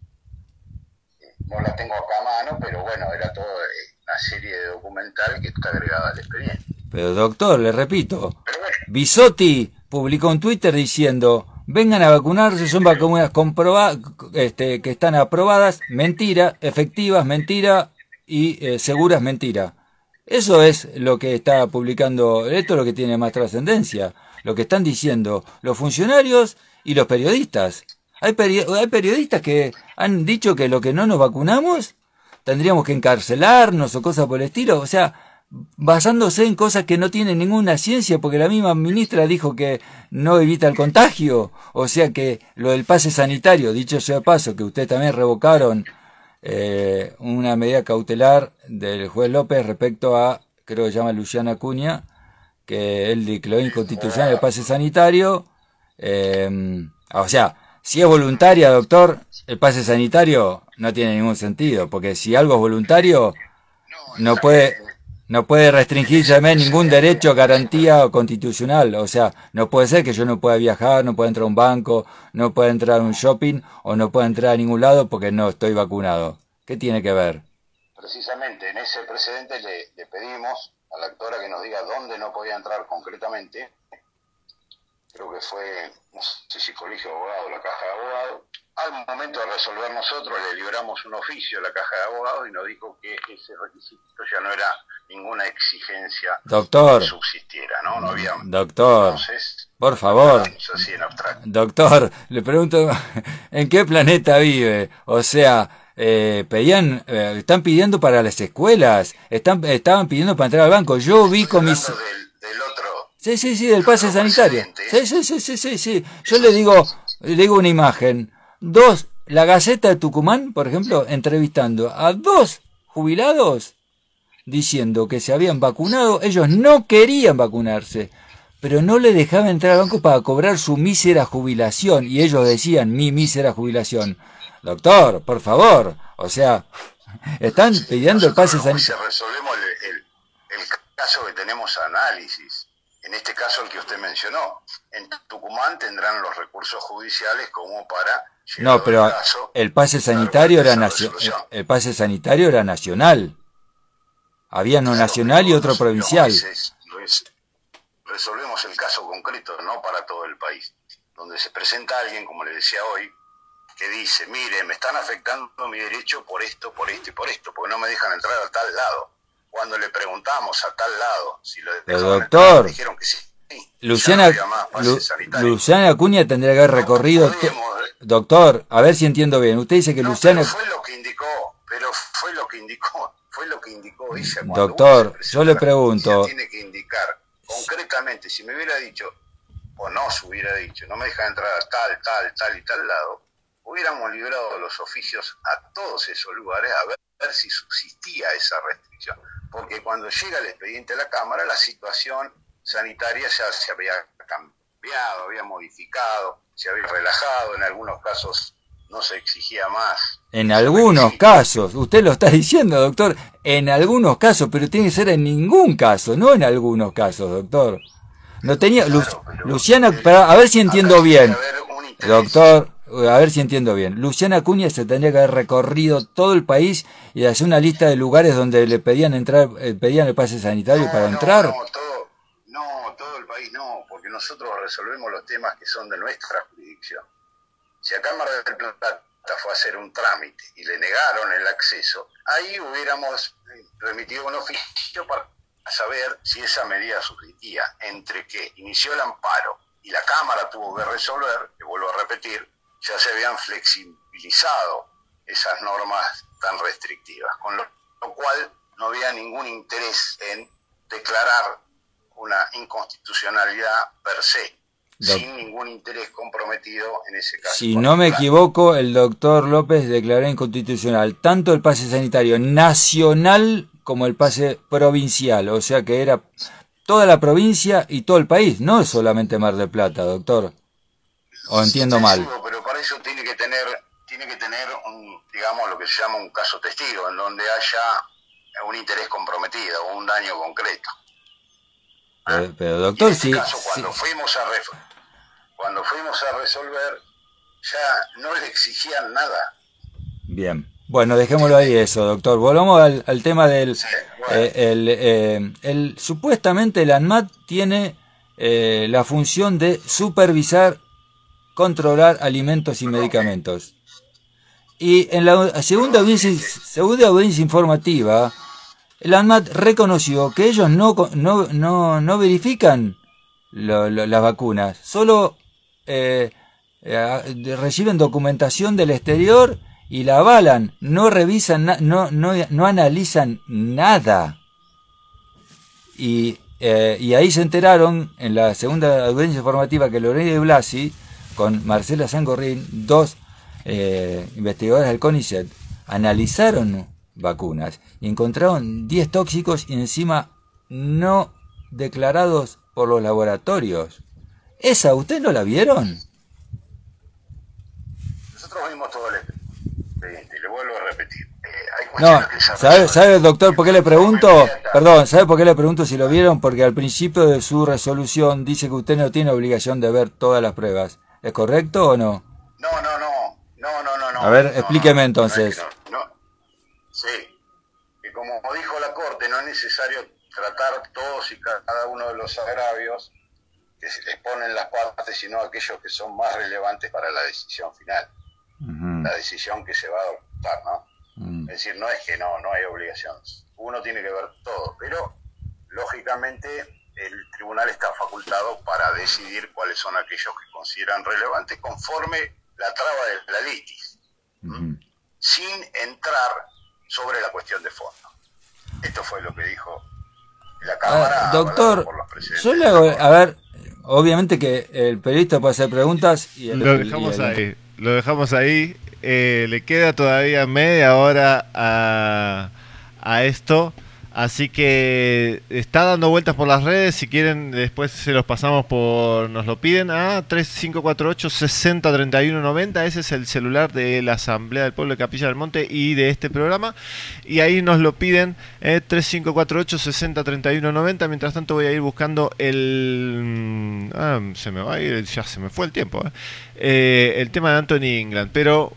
No la tengo acá a mano, pero bueno, era toda una serie de documental que está agregada al expediente. Pero doctor, le repito, Bisotti publicó en Twitter diciendo, vengan a vacunarse, son vacunas comprobadas, este, que están aprobadas, mentira, efectivas, mentira y eh, seguras, mentira. Eso es lo que está publicando, esto es lo que tiene más trascendencia, lo que están diciendo los funcionarios y los periodistas. Hay, hay periodistas que han dicho que lo que no nos vacunamos tendríamos que encarcelarnos o cosas por el estilo, o sea, basándose en cosas que no tienen ninguna ciencia, porque la misma ministra dijo que no evita el contagio, o sea que lo del pase sanitario, dicho sea paso, que ustedes también revocaron eh, una medida cautelar del juez López respecto a, creo que se llama Luciana Acuña, que él declaró inconstitucional el pase sanitario. Eh, o sea, si es voluntaria, doctor, el pase sanitario no tiene ningún sentido, porque si algo es voluntario, no puede, no puede restringirse ningún derecho, garantía constitucional. O sea, no puede ser que yo no pueda viajar, no pueda entrar a un banco, no pueda entrar a un shopping o no pueda entrar a ningún lado porque no estoy vacunado. ¿Qué tiene que ver? Precisamente en ese precedente le, pedimos a la actora que nos diga dónde no podía entrar concretamente. Creo que fue, no sé si colegio abogado o la caja de abogado al momento de resolver nosotros le libramos un oficio a la caja de abogados y nos dijo que ese requisito ya no era ninguna exigencia doctor, que subsistiera, ¿no? No había. Doctor, por favor. Doctor, le pregunto, ¿en qué planeta vive? O sea, eh, pedían, eh, están pidiendo para las escuelas, están, estaban pidiendo para entrar al banco. Yo vi con mis... Del, otro, sí, sí, sí, del pase sanitario. Sí, sí, sí, sí, sí, sí. Yo le digo, le digo una imagen Dos, la Gaceta de Tucumán, por ejemplo, entrevistando a dos jubilados diciendo que se habían vacunado, ellos no querían vacunarse, pero no le dejaban entrar al banco para cobrar su mísera jubilación, y ellos decían mi mísera jubilación. Doctor, por favor, o sea, están pidiendo el pase sanitario. resolvemos el, el caso que tenemos análisis en este caso el que usted mencionó. En Tucumán tendrán los recursos judiciales como para... No, pero el pase sanitario era nacional. El pase sanitario era nacional. Había no nacional y otro provincial. resolvemos el caso concreto, no para todo el país, donde se presenta alguien, como le decía hoy, que dice, mire, me están afectando mi derecho por esto, por esto y por esto, porque no me dejan entrar a tal lado cuando le preguntamos a tal lado si lo Pero doctor, dijeron que sí. Luciana, Luciana Acuña tendría que haber recorrido. doctor, a ver si entiendo bien. Usted dice que Luciana... Pero fue lo que indicó, pero fue lo que indicó, fue lo que indicó ella. Cuando Doctor, yo le pregunto... Tiene que indicar concretamente, si me hubiera dicho, o no se hubiera dicho, no me deja entrar a tal, tal, tal y tal lado, hubiéramos librado los oficios a todos esos lugares a ver, si subsistía esa restricción. Porque cuando llega el expediente a la Cámara, la situación sanitaria ya se había cambiado, había modificado, se había relajado, en algunos casos no se exigía más. En algunos casos, usted lo está diciendo, doctor, en algunos casos, pero tiene que ser en ningún caso, no en algunos casos, doctor. No tenía Luciana, a ver si entiendo bien. Doctor, a ver si entiendo bien. Luciana Cuña se tendría que haber recorrido todo el país y hacer una lista de lugares donde le pedían entrar, eh, pedían el pase sanitario para entrar. No todo, no, todo el país no, porque nosotros resolvemos los temas que son de nuestra jurisdicción. Si a Cámara del Plata fue a hacer un trámite y le negaron el acceso, ahí hubiéramos remitido un oficio para saber si esa medida subsistía entre que inició el amparo y la Cámara tuvo que resolver, que vuelvo a repetir, ya se habían flexibilizado esas normas tan restrictivas, con lo, cual no había ningún interés en declarar una inconstitucionalidad per se, sin ningún interés comprometido en ese caso. Si no me equivoco, el doctor López declaró inconstitucional tanto el pase sanitario nacional como el pase provincial, o sea que era toda la provincia y todo el país, no solamente Mar del Plata, doctor. ¿O entiendo mal? pero para eso tiene que tener, tiene que tener un, digamos, lo que se llama un caso testigo, en donde haya un interés comprometido o un daño concreto. Pero, doctor, en este cuando, Fuimos a cuando fuimos a resolver, ya no le exigían nada. Bien. Bueno, dejémoslo ahí eso, doctor. Volvamos al, tema del... Eh, el, eh, el, supuestamente el ANMAT tiene eh, la función de supervisar controlar alimentos y medicamentos. Y en la segunda audiencia, segunda audiencia informativa, el ANMAT reconoció que ellos no, no, no, verifican las vacunas, solo eh, eh, reciben documentación del exterior y la avalan, no revisan, no, no, no analizan nada. Y, eh, y ahí se enteraron en la segunda audiencia informativa que Lorena de Blasi con Marcela Sangorrín, dos investigadores del CONICET, analizaron vacunas y encontraron 10 tóxicos y encima no declarados por los laboratorios. ¿Esa usted no la vieron? Nosotros vimos todo el expediente, le vuelvo a repetir. Eh, no, ¿sabe, ¿sabe, doctor, por qué le pregunto? Perdón, ¿sabe por qué le pregunto si lo vieron? Porque al principio de su resolución dice que usted no tiene obligación de ver todas las pruebas. ¿Es correcto o no? No, no, no. No, no, no. A ver, explíqueme entonces. sí. Y como dijo la Corte, no es necesario tratar todos y cada uno de los agravios que se les ponen las partes, sino aquellos que son más relevantes para la decisión final. La decisión que se va a adoptar, ¿no? Mm. Es decir, no es que no, no hay obligación. Uno tiene que ver todo, pero lógicamente el tribunal está facultado para decidir cuáles son aquellos que consideran relevantes conforme la traba de la litis, sin entrar sobre la cuestión de fondo. Esto fue lo que dijo la ah, Cámara. doctor, yo le hago, a ver, obviamente que el periodista puede hacer preguntas y lo dejamos ahí, lo dejamos ahí. Eh, le queda todavía media hora a, a esto. Así que está dando vueltas por las redes. Si quieren, después se los pasamos por. Nos lo piden a 3548 603190. Ese es el celular de la Asamblea del Pueblo de Capilla del Monte y de este programa. Y ahí nos lo piden eh, 3548 603190. Mientras tanto, voy a ir buscando el. Mm, ah, se me va a ir, ya se me fue el tiempo. Eh. Eh, el tema de Anthony England. Pero.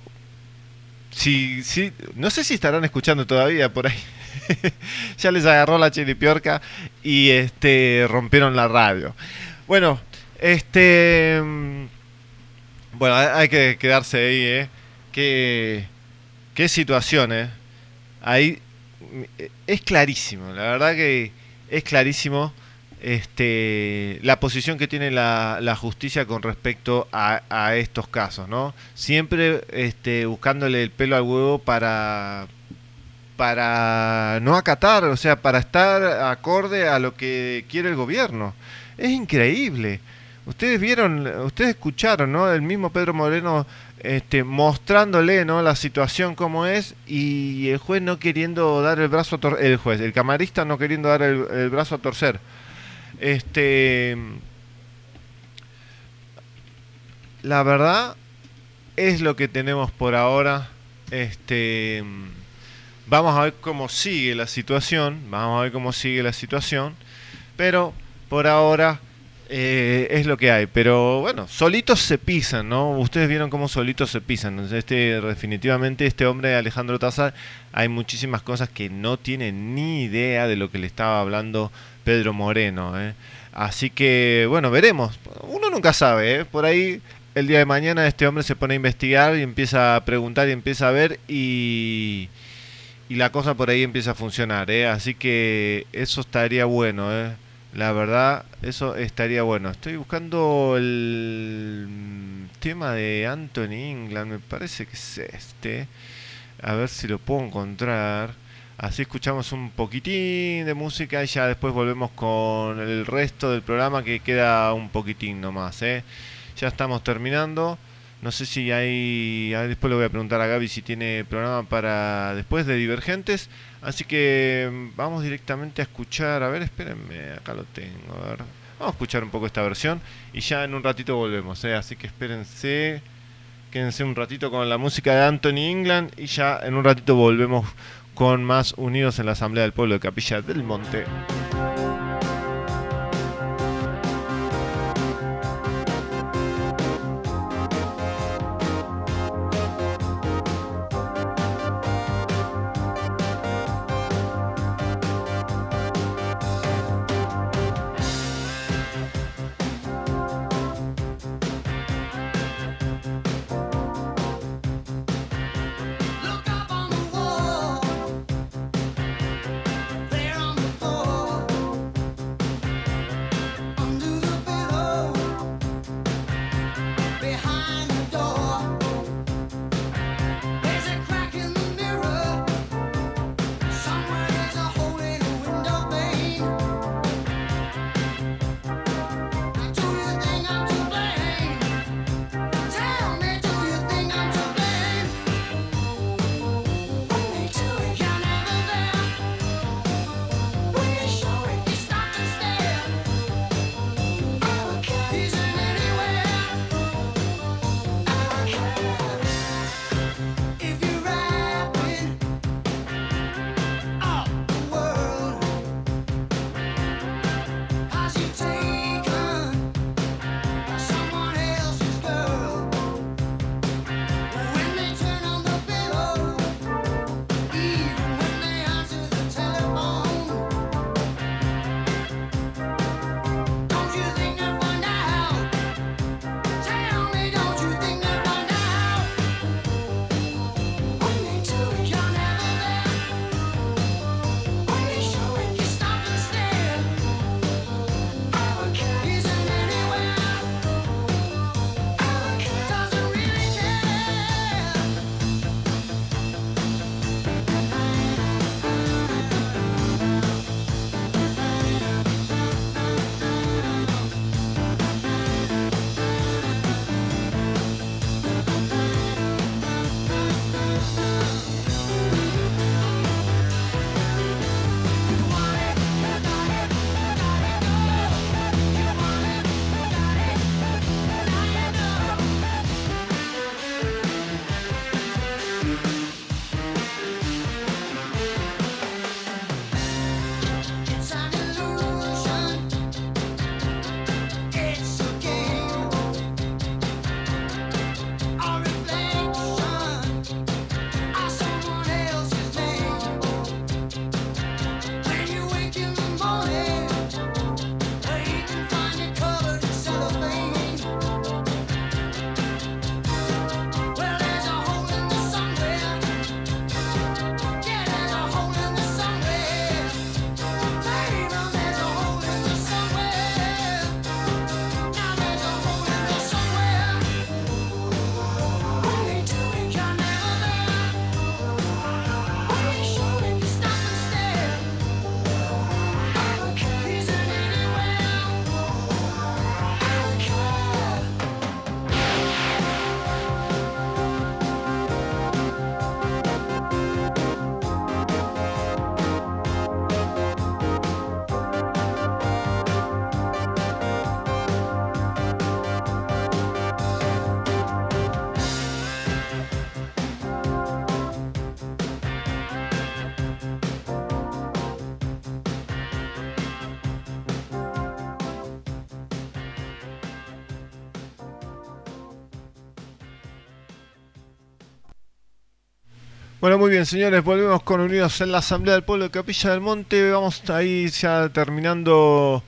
Si, si, no sé si estarán escuchando todavía por ahí. ya les agarró la chilipiorca y este rompieron la radio. Bueno, este mm, bueno, hay que quedarse ahí, ¿eh? Qué, qué situación, ¿eh? Ahí es clarísimo, la verdad que es clarísimo este, la posición que tiene la, la justicia con respecto a, a, estos casos, ¿no? Siempre este, buscándole el pelo al huevo para, para no acatar, o sea, para estar acorde a lo que quiere el gobierno. Es increíble. Ustedes vieron, ustedes escucharon, ¿no? El mismo Pedro Moreno este, mostrándole, ¿no? La situación como es y el juez no queriendo dar el brazo a torcer, el juez, el camarista no queriendo dar el, el brazo a torcer. Este, la verdad es lo que tenemos por ahora. Este, vamos a ver cómo sigue la situación, vamos a ver cómo sigue la situación, pero por ahora eh, es lo que hay. Pero bueno, solitos se pisan, ¿no? Ustedes vieron cómo solitos se pisan. Este, definitivamente este hombre Alejandro Tazar, hay muchísimas cosas que no tiene ni idea de lo que le estaba hablando Pedro Moreno. ¿eh? Así que, bueno, veremos. Uno nunca sabe, ¿eh? Por ahí el día de mañana este hombre se pone a investigar y empieza a preguntar y empieza a ver y, y la cosa por ahí empieza a funcionar. ¿eh? Así que eso estaría bueno. ¿eh? La verdad, eso estaría bueno. Estoy buscando el tema de Anthony England, me parece que es este. A ver si lo puedo encontrar. Así escuchamos un poquitín de música y ya después volvemos con el resto del programa que queda un poquitín nomás. ¿eh? Ya estamos terminando. No sé si hay. después le voy a preguntar a Gaby si tiene programa para después de Divergentes. Así que mm, vamos directamente a escuchar. A ver, espérenme, acá lo tengo. A ver. Vamos a escuchar un poco esta versión y ya en un ratito volvemos. ¿eh? Así que espérense. Quédense un ratito con la música de Anthony England y ya en un ratito volvemos con más Unidos en la Asamblea del Pueblo de Capilla del Monte. Bueno, muy bien, señores, volvemos con Unidos en la Asamblea del Pueblo de Capilla del Monte. Vamos ahí ya terminando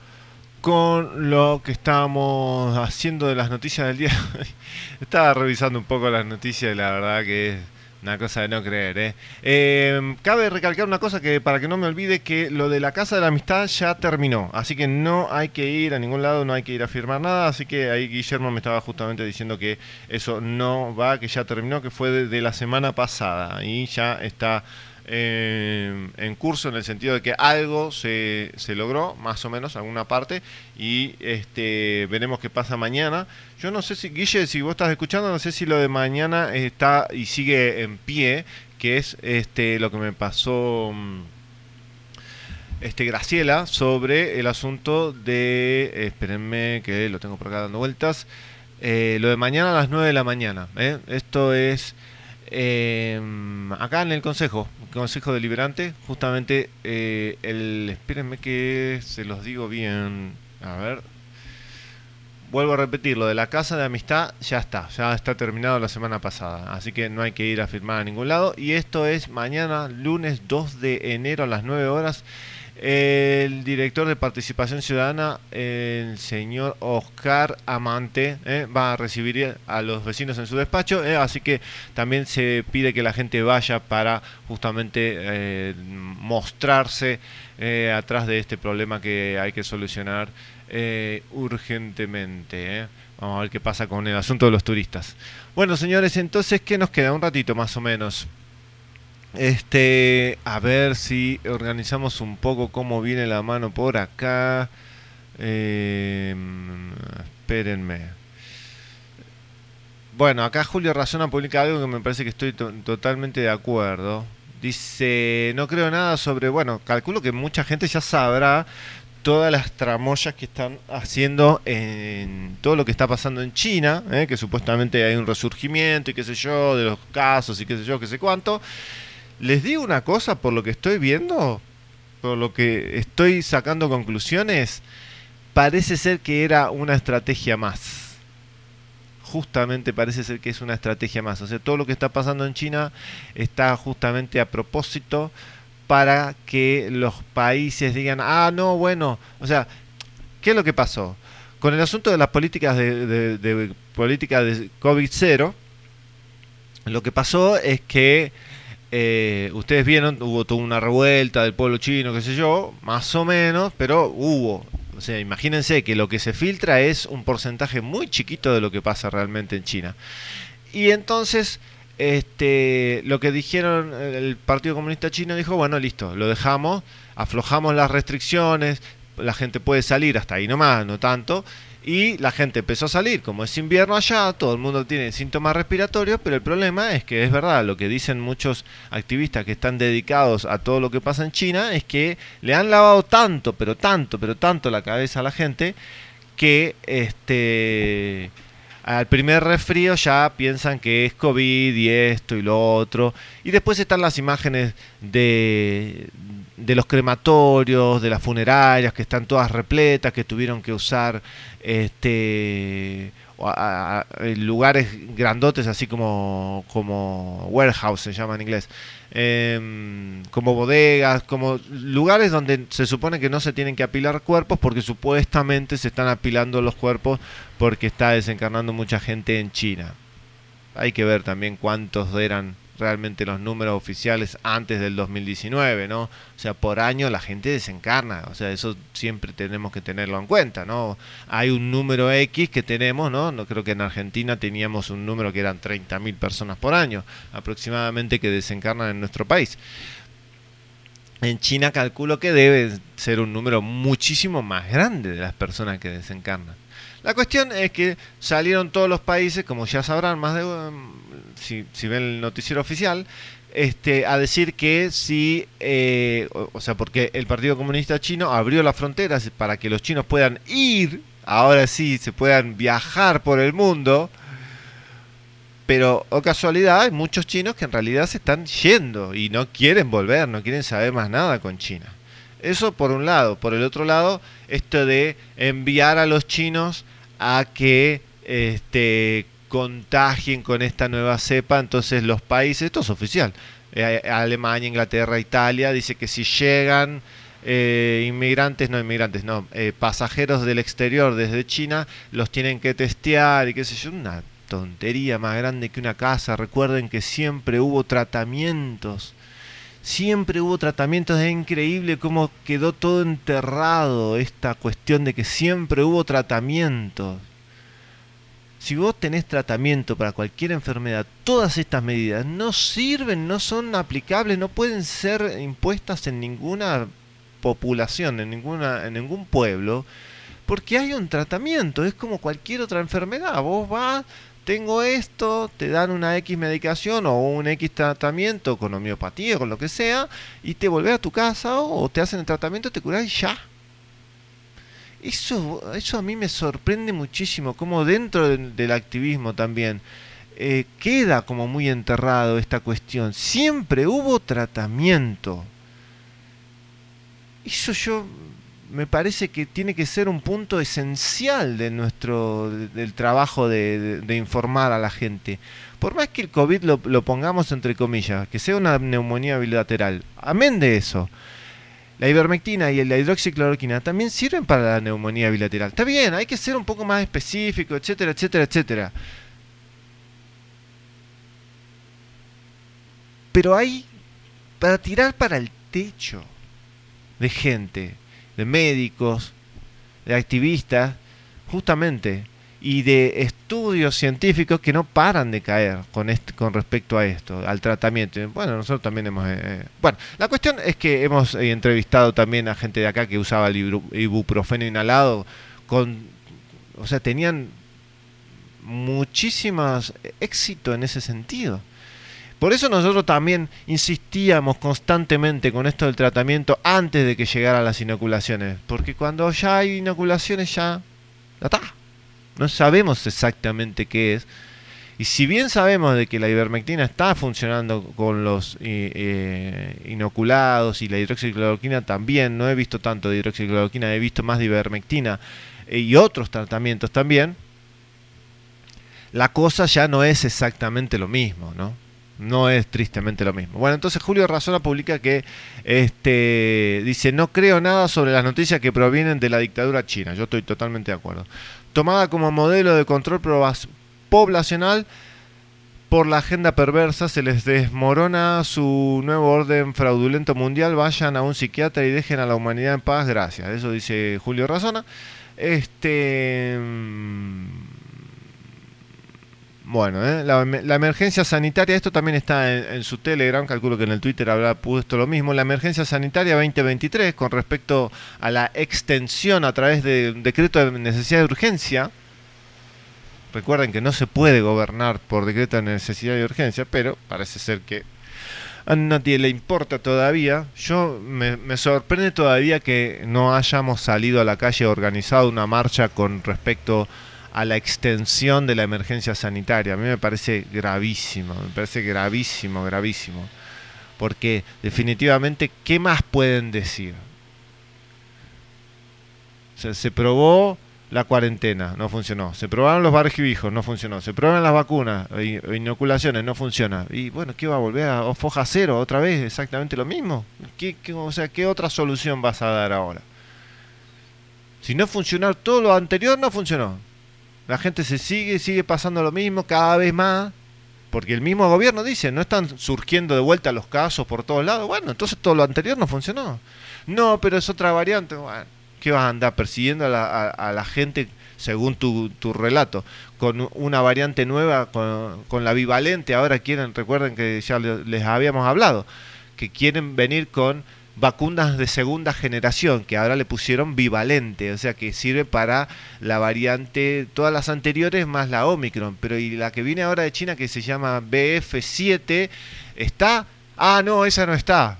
con lo que estábamos haciendo de las noticias del día. Estaba revisando un poco las noticias y la verdad que es una cosa de no creer, ¿eh? ¿eh? Cabe recalcar una cosa que para que no me olvide que lo de la Casa de la Amistad ya terminó. Así que no hay que ir a ningún lado, no hay que ir a firmar nada. Así que ahí Guillermo me estaba justamente diciendo que eso no va, que ya terminó, que fue de, de la semana pasada. Y ya está eh, en curso en el sentido de que algo se, se, logró, más o menos, alguna parte, y este veremos qué pasa mañana. Yo no sé si, Guille, si vos estás escuchando, no sé si lo de mañana está y sigue en pie, que es este lo que me pasó mm, este Graciela sobre el asunto de, espérenme que lo tengo por acá dando vueltas, eh, lo de mañana a las 9 de la mañana. ¿eh? Esto es... Eh, acá en el Consejo, Consejo Deliberante, justamente eh, el, espérenme que se los digo bien, a ver, vuelvo a repetir, lo de la Casa de Amistad ya está, ya está terminado la semana pasada, así que no hay que ir a firmar a ningún lado, y esto es mañana, lunes 2 de enero a las 9 horas, el director de Participación Ciudadana, el señor Oscar Amante, eh, va a recibir a los vecinos en su despacho, eh, así que también se pide que la gente vaya para justamente eh, mostrarse atrás de este problema que hay que solucionar urgentemente. Vamos a ver qué pasa con el asunto de los turistas. Bueno, señores, entonces, ¿qué nos queda? Un ratito más o menos. Este, a ver si organizamos un poco cómo viene la mano por acá. Eh, espérenme. Bueno, acá Julio Razona publica algo que me parece que estoy totalmente de acuerdo. Dice, no creo nada sobre, bueno, calculo que mucha gente ya sabrá todas las tramoyas que están haciendo en todo lo que está pasando en China, ¿eh? que supuestamente hay un resurgimiento y qué sé yo, de los casos y qué sé yo, qué sé cuánto. Les digo una cosa, por lo que estoy viendo, por lo que estoy sacando conclusiones, parece ser que era una estrategia más. Justamente parece ser que es una estrategia más. O sea, todo lo que está pasando en China está justamente a propósito para que los países digan, ah, no, bueno, o sea, ¿qué es lo que pasó? Con el asunto de las políticas de, política de COVID-0, lo que pasó es que eh, ustedes vieron, hubo toda una revuelta del pueblo chino, qué sé yo, más o menos, pero hubo. O sea, imagínense que lo que se filtra es un porcentaje muy chiquito de lo que pasa realmente en China. Y entonces, este, lo que dijeron el Partido Comunista Chino dijo, bueno, listo, lo dejamos, aflojamos las restricciones, la gente puede salir hasta ahí nomás, no tanto, y la gente empezó a salir, como es invierno allá, todo el mundo tiene síntomas respiratorios, pero el problema es que es verdad, lo que dicen muchos activistas que están dedicados a todo lo que pasa en China, es que le han lavado tanto, pero tanto, pero tanto la cabeza a la gente, que este al primer resfrío ya piensan que es COVID y esto y lo otro. Y después están las imágenes de, de los crematorios, de las funerarias, que están todas repletas, que tuvieron que usar este lugares grandotes, así como, como warehouse se llama en inglés, em, como bodegas, como lugares donde se supone que no se tienen que apilar cuerpos porque supuestamente se están apilando los cuerpos porque está desencarnando mucha gente en China. Hay que ver también cuántos eran realmente los números oficiales antes del 2019, ¿no? O sea, por año la gente desencarna, o sea, eso siempre tenemos que tenerlo en cuenta, ¿no? Hay un número X que tenemos, ¿no? no creo que en Argentina teníamos un número que eran 30.000 personas por año aproximadamente que desencarnan en nuestro país. En China calculo que debe ser un número muchísimo más grande de las personas que desencarnan. La cuestión es que salieron todos los países, como ya sabrán, más de um, si, ven el noticiero oficial, este, a decir que si, eh, o, sea, porque el Partido Comunista Chino abrió las fronteras para que los chinos puedan ir, ahora sí, se puedan viajar por el mundo, pero, o casualidad, hay muchos chinos que en realidad se están yendo y no quieren volver, no quieren saber más nada con China. Eso por un lado. Por el otro lado, esto de enviar a los chinos a que este, contagien con esta nueva cepa, entonces los países, esto es oficial, eh, Alemania, Inglaterra, Italia, dice que si llegan eh, inmigrantes, no inmigrantes, no, eh, pasajeros del exterior desde China, los tienen que testear y qué sé yo, una tontería más grande que una casa. Recuerden que siempre hubo tratamientos. Siempre hubo tratamientos, es increíble cómo quedó todo enterrado esta cuestión de que siempre hubo tratamientos. Si vos tenés tratamiento para cualquier enfermedad, todas estas medidas no sirven, no son aplicables, no pueden ser impuestas en ninguna población, en, ninguna, en ningún pueblo, porque hay un tratamiento, es como cualquier otra enfermedad. Vos vas, tengo esto, te dan una X medicación o un X tratamiento con homeopatía, con lo que sea, y te volvés a tu casa o te hacen el tratamiento, te curás y ya. Eso, eso a mí me sorprende muchísimo, como dentro del, activismo también eh, queda como muy enterrado esta cuestión. Siempre hubo tratamiento. Eso yo me parece que tiene que ser un punto esencial de nuestro del trabajo de, informar a la gente. Por más que el COVID lo, lo, pongamos entre comillas, que sea una neumonía bilateral, amén de eso, la ivermectina y la hidroxicloroquina también sirven para la neumonía bilateral. Está bien, hay que ser un poco más específico, etcétera, etcétera, etcétera. Pero hay para tirar para el techo de gente, de médicos, de activistas, justamente y de estudios científicos que no paran de caer con, con respecto a esto, al tratamiento. Bueno, nosotros también hemos... Eh, eh, bueno, la cuestión es que hemos eh, entrevistado también a gente de acá que usaba el ibuprofeno inhalado con... O sea, tenían muchísimos éxito en ese sentido. Por eso nosotros también insistíamos constantemente con esto del tratamiento antes de que llegaran las inoculaciones. Porque cuando ya hay inoculaciones ya... Ya está no sabemos exactamente qué es. Y si bien sabemos de que la ivermectina está funcionando con los eh, eh, inoculados y la hidroxicloroquina también, no he visto tanto de hidroxicloroquina, he visto más de ivermectina eh, y otros tratamientos también, la cosa ya no es exactamente lo mismo, ¿no? No es tristemente lo mismo. Bueno, entonces Julio Razona publica que este dice, no creo nada sobre las noticias que provienen de la dictadura china. Yo estoy totalmente de acuerdo tomada como modelo de control poblacional por la agenda perversa, se les desmorona su nuevo orden fraudulento mundial, vayan a un psiquiatra y dejen a la humanidad en paz, gracias. Eso dice Julio Razona. Este mm, bueno, ¿eh? la, emergencia sanitaria, esto también está en, su Telegram, calculo que en el Twitter habrá puesto lo mismo, la emergencia sanitaria 2023 con respecto a la extensión a través de un decreto de necesidad de urgencia. Recuerden que no se puede gobernar por decreto de necesidad de urgencia, pero parece ser que a nadie le importa todavía. Yo me, me sorprende todavía que no hayamos salido a la calle organizado una marcha con respecto a la extensión de la emergencia sanitaria. A mí me parece gravísimo, me parece gravísimo, gravísimo. Porque definitivamente, ¿qué más pueden decir? se probó la cuarentena, no funcionó. Se probaron los barbijos, no funcionó. Se probaron las vacunas, inoculaciones, no funciona. Y bueno, ¿qué va a volver a foja cero otra vez? Exactamente lo mismo. ¿Qué, o sea, ¿qué otra solución vas a dar ahora? Si no funcionó todo lo anterior, no funcionó. La gente se sigue, sigue pasando lo mismo cada vez más, porque el mismo gobierno dice, no están surgiendo de vuelta los casos por todos lados. Bueno, entonces todo lo anterior no funcionó. No, pero es otra variante. Bueno, ¿qué vas a andar persiguiendo a la, a, la gente, según tu, tu, relato, con una variante nueva, con, con, la bivalente? Ahora quieren, recuerden que ya les habíamos hablado, que quieren venir con vacunas de segunda generación, que ahora le pusieron bivalente, o sea que sirve para la variante, todas las anteriores más la Omicron, pero y la que viene ahora de China que se llama BF7, ¿está? Ah, no, esa no está.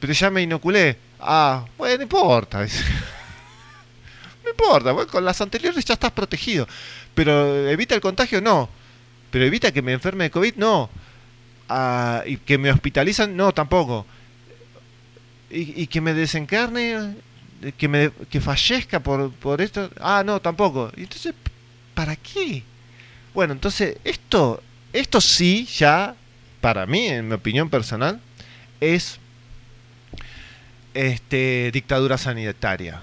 Pero ya me inoculé. Ah, bueno, no importa. no importa, con las anteriores ya estás protegido. Pero evita el contagio, no. Pero evita que me enferme de COVID, no. Ah, y que me hospitalizan, no, tampoco y, que me desencarne, que me que fallezca por, por esto. Ah, no, tampoco. Entonces, ¿para qué? Bueno, entonces esto esto sí ya para mí, en mi opinión personal, es este, dictadura sanitaria.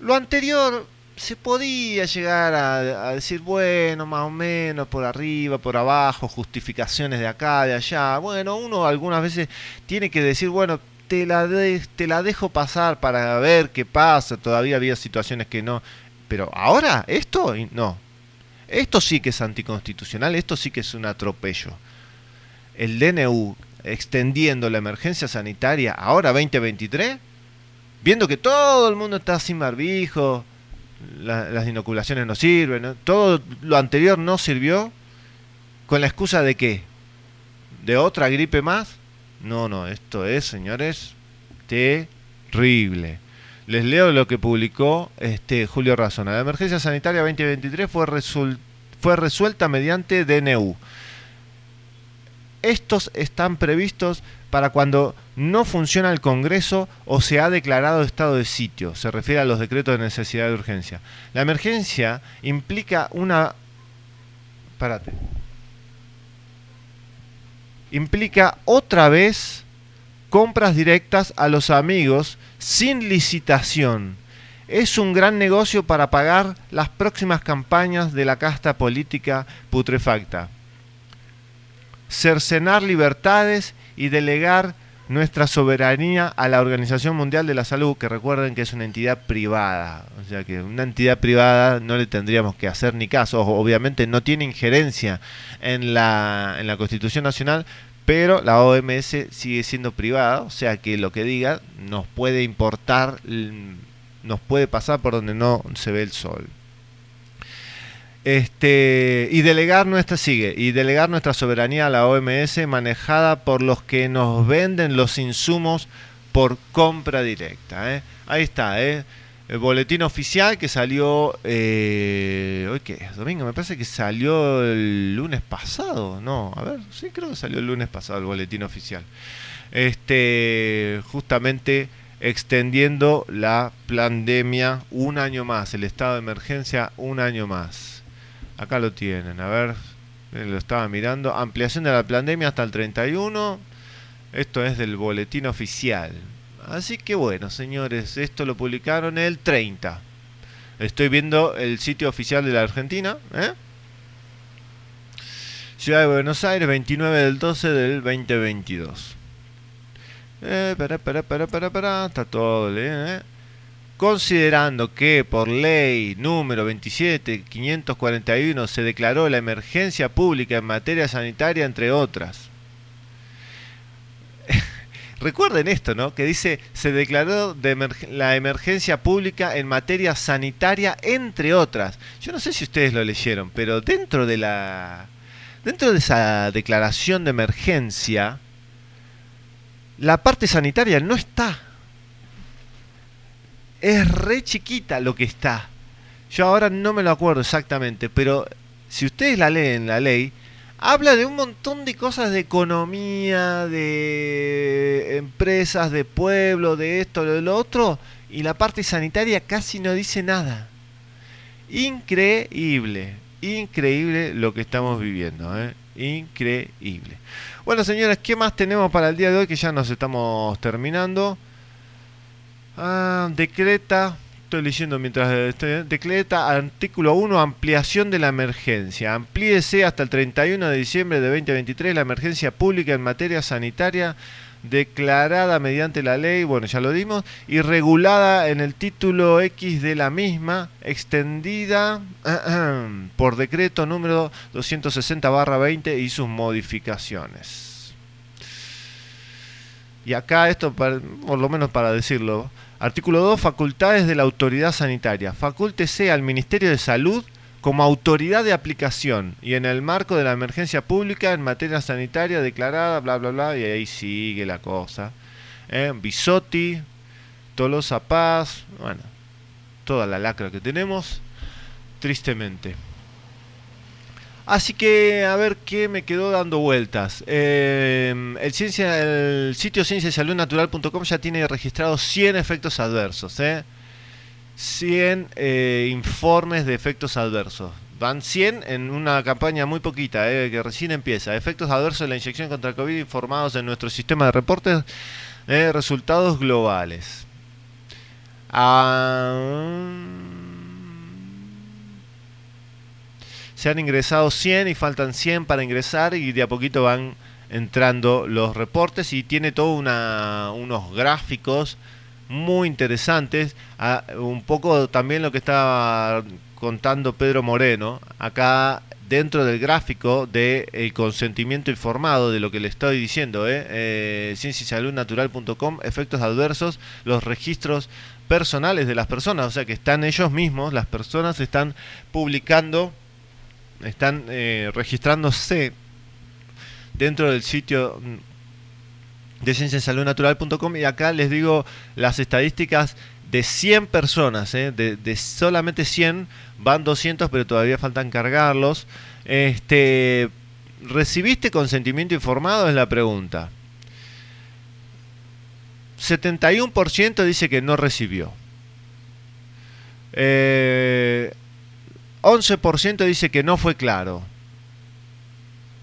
Lo anterior se podía llegar a, decir, bueno, más o menos, por arriba, por abajo, justificaciones de acá, de allá. Bueno, uno algunas veces tiene que decir, bueno, te la, te la dejo pasar para ver qué pasa. Todavía había situaciones que no. Pero ahora, esto, no. Esto sí que es anticonstitucional, esto sí que es un atropello. El DNU extendiendo la emergencia sanitaria ahora 2023, viendo que todo el mundo está sin barbijo, las inoculaciones no sirven, todo lo anterior no sirvió, con la excusa de qué? ¿De otra gripe más? No, no, esto es, señores, terrible. Les leo lo que publicó este Julio Razona. La emergencia sanitaria 2023 fue, resuelta mediante DNU estos están previstos para cuando no funciona el Congreso o se ha declarado estado de sitio. Se refiere a los decretos de necesidad de urgencia. La emergencia implica una... Párate. Implica otra vez compras directas a los amigos sin licitación. Es un gran negocio para pagar las próximas campañas de la casta política putrefacta cercenar libertades y delegar nuestra soberanía a la Organización Mundial de la Salud, que recuerden que es una entidad privada, o sea que una entidad privada no le tendríamos que hacer ni caso, obviamente no tiene injerencia en la, en la Constitución Nacional, pero la OMS sigue siendo privada, o sea que lo que diga nos puede importar, nos puede pasar por donde no se ve el sol. Este, y delegar nuestra sigue y delegar nuestra soberanía a la OMS manejada por los que nos venden los insumos por compra directa. ¿eh? Ahí está, ¿eh? el boletín oficial que salió eh, hoy qué es domingo me parece que salió el lunes pasado no a ver sí creo que salió el lunes pasado el boletín oficial este justamente extendiendo la pandemia un año más el estado de emergencia un año más Acá lo tienen, a ver, eh, lo estaba mirando. Ampliación de la pandemia hasta el 31. Esto es del boletín oficial. Así que bueno, señores, esto lo publicaron el 30. Estoy viendo el sitio oficial de la Argentina. ¿eh? Ciudad de Buenos Aires, 29 del 12 del 2022. Eh, para, para, para, para, para. Está todo, ¿eh? Considerando que por ley número 27.541 se declaró la emergencia pública en materia sanitaria, entre otras. Recuerden esto, ¿no? Que dice, se declaró la emergencia pública en materia sanitaria, entre otras. Yo no sé si ustedes lo leyeron, pero dentro de la... Dentro de esa declaración de emergencia, la parte sanitaria no está es re chiquita lo que está. Yo ahora no me lo acuerdo exactamente, pero si ustedes la leen, la ley, habla de un montón de cosas de economía, de empresas, de pueblo, de esto, de lo otro, y la parte sanitaria casi no dice nada. Increíble, increíble lo que estamos viviendo, ¿eh? increíble. Bueno, señores, ¿qué más tenemos para el día de hoy? Que ya nos estamos terminando. Ah, decreta, estoy leyendo mientras estoy, decreta artículo 1, ampliación de la emergencia. Amplíese hasta el 31 de diciembre de 2023 la emergencia pública en materia sanitaria declarada mediante la ley, bueno, ya lo dimos, y regulada en el título X de la misma, extendida por decreto número 260-20 y sus modificaciones. Y acá esto, por lo menos para decirlo, Artículo 2. Facultades de la autoridad sanitaria. Facúltese al Ministerio de Salud como autoridad de aplicación y en el marco de la emergencia pública en materia sanitaria declarada, bla, bla, bla, y ahí sigue la cosa. ¿Eh? Bisotti, Tolosa Paz, bueno, toda la lacra que tenemos, tristemente. Así que a ver qué me quedó dando vueltas. Em, el, ciencia, sitio cienciasaludnatural.com ya tiene registrados 100 efectos adversos. ¿eh? 100 eh, informes de efectos adversos. Van 100 en una campaña muy poquita, eh, que recién empieza. Efectos adversos de la inyección contra el COVID informados en nuestro sistema de reportes. Eh, resultados globales. Ah, se han ingresado 100 y faltan 100 para ingresar y de a poquito van entrando los reportes y tiene todo una, unos gráficos muy interesantes. Un poco también lo que estaba contando Pedro Moreno. Acá dentro del gráfico del el consentimiento informado de lo que le estoy diciendo, ¿eh? eh efectos adversos, los registros personales de las personas, o sea que están ellos mismos, las personas están publicando están eh, registrándose dentro del sitio de cienciasaludnatural.com y acá les digo las estadísticas de 100 personas, eh, de, solamente 100, van 200 pero todavía faltan cargarlos. Este, ¿Recibiste consentimiento informado? Es la pregunta. 71% dice que no recibió. Eh, 11% dice que no fue claro.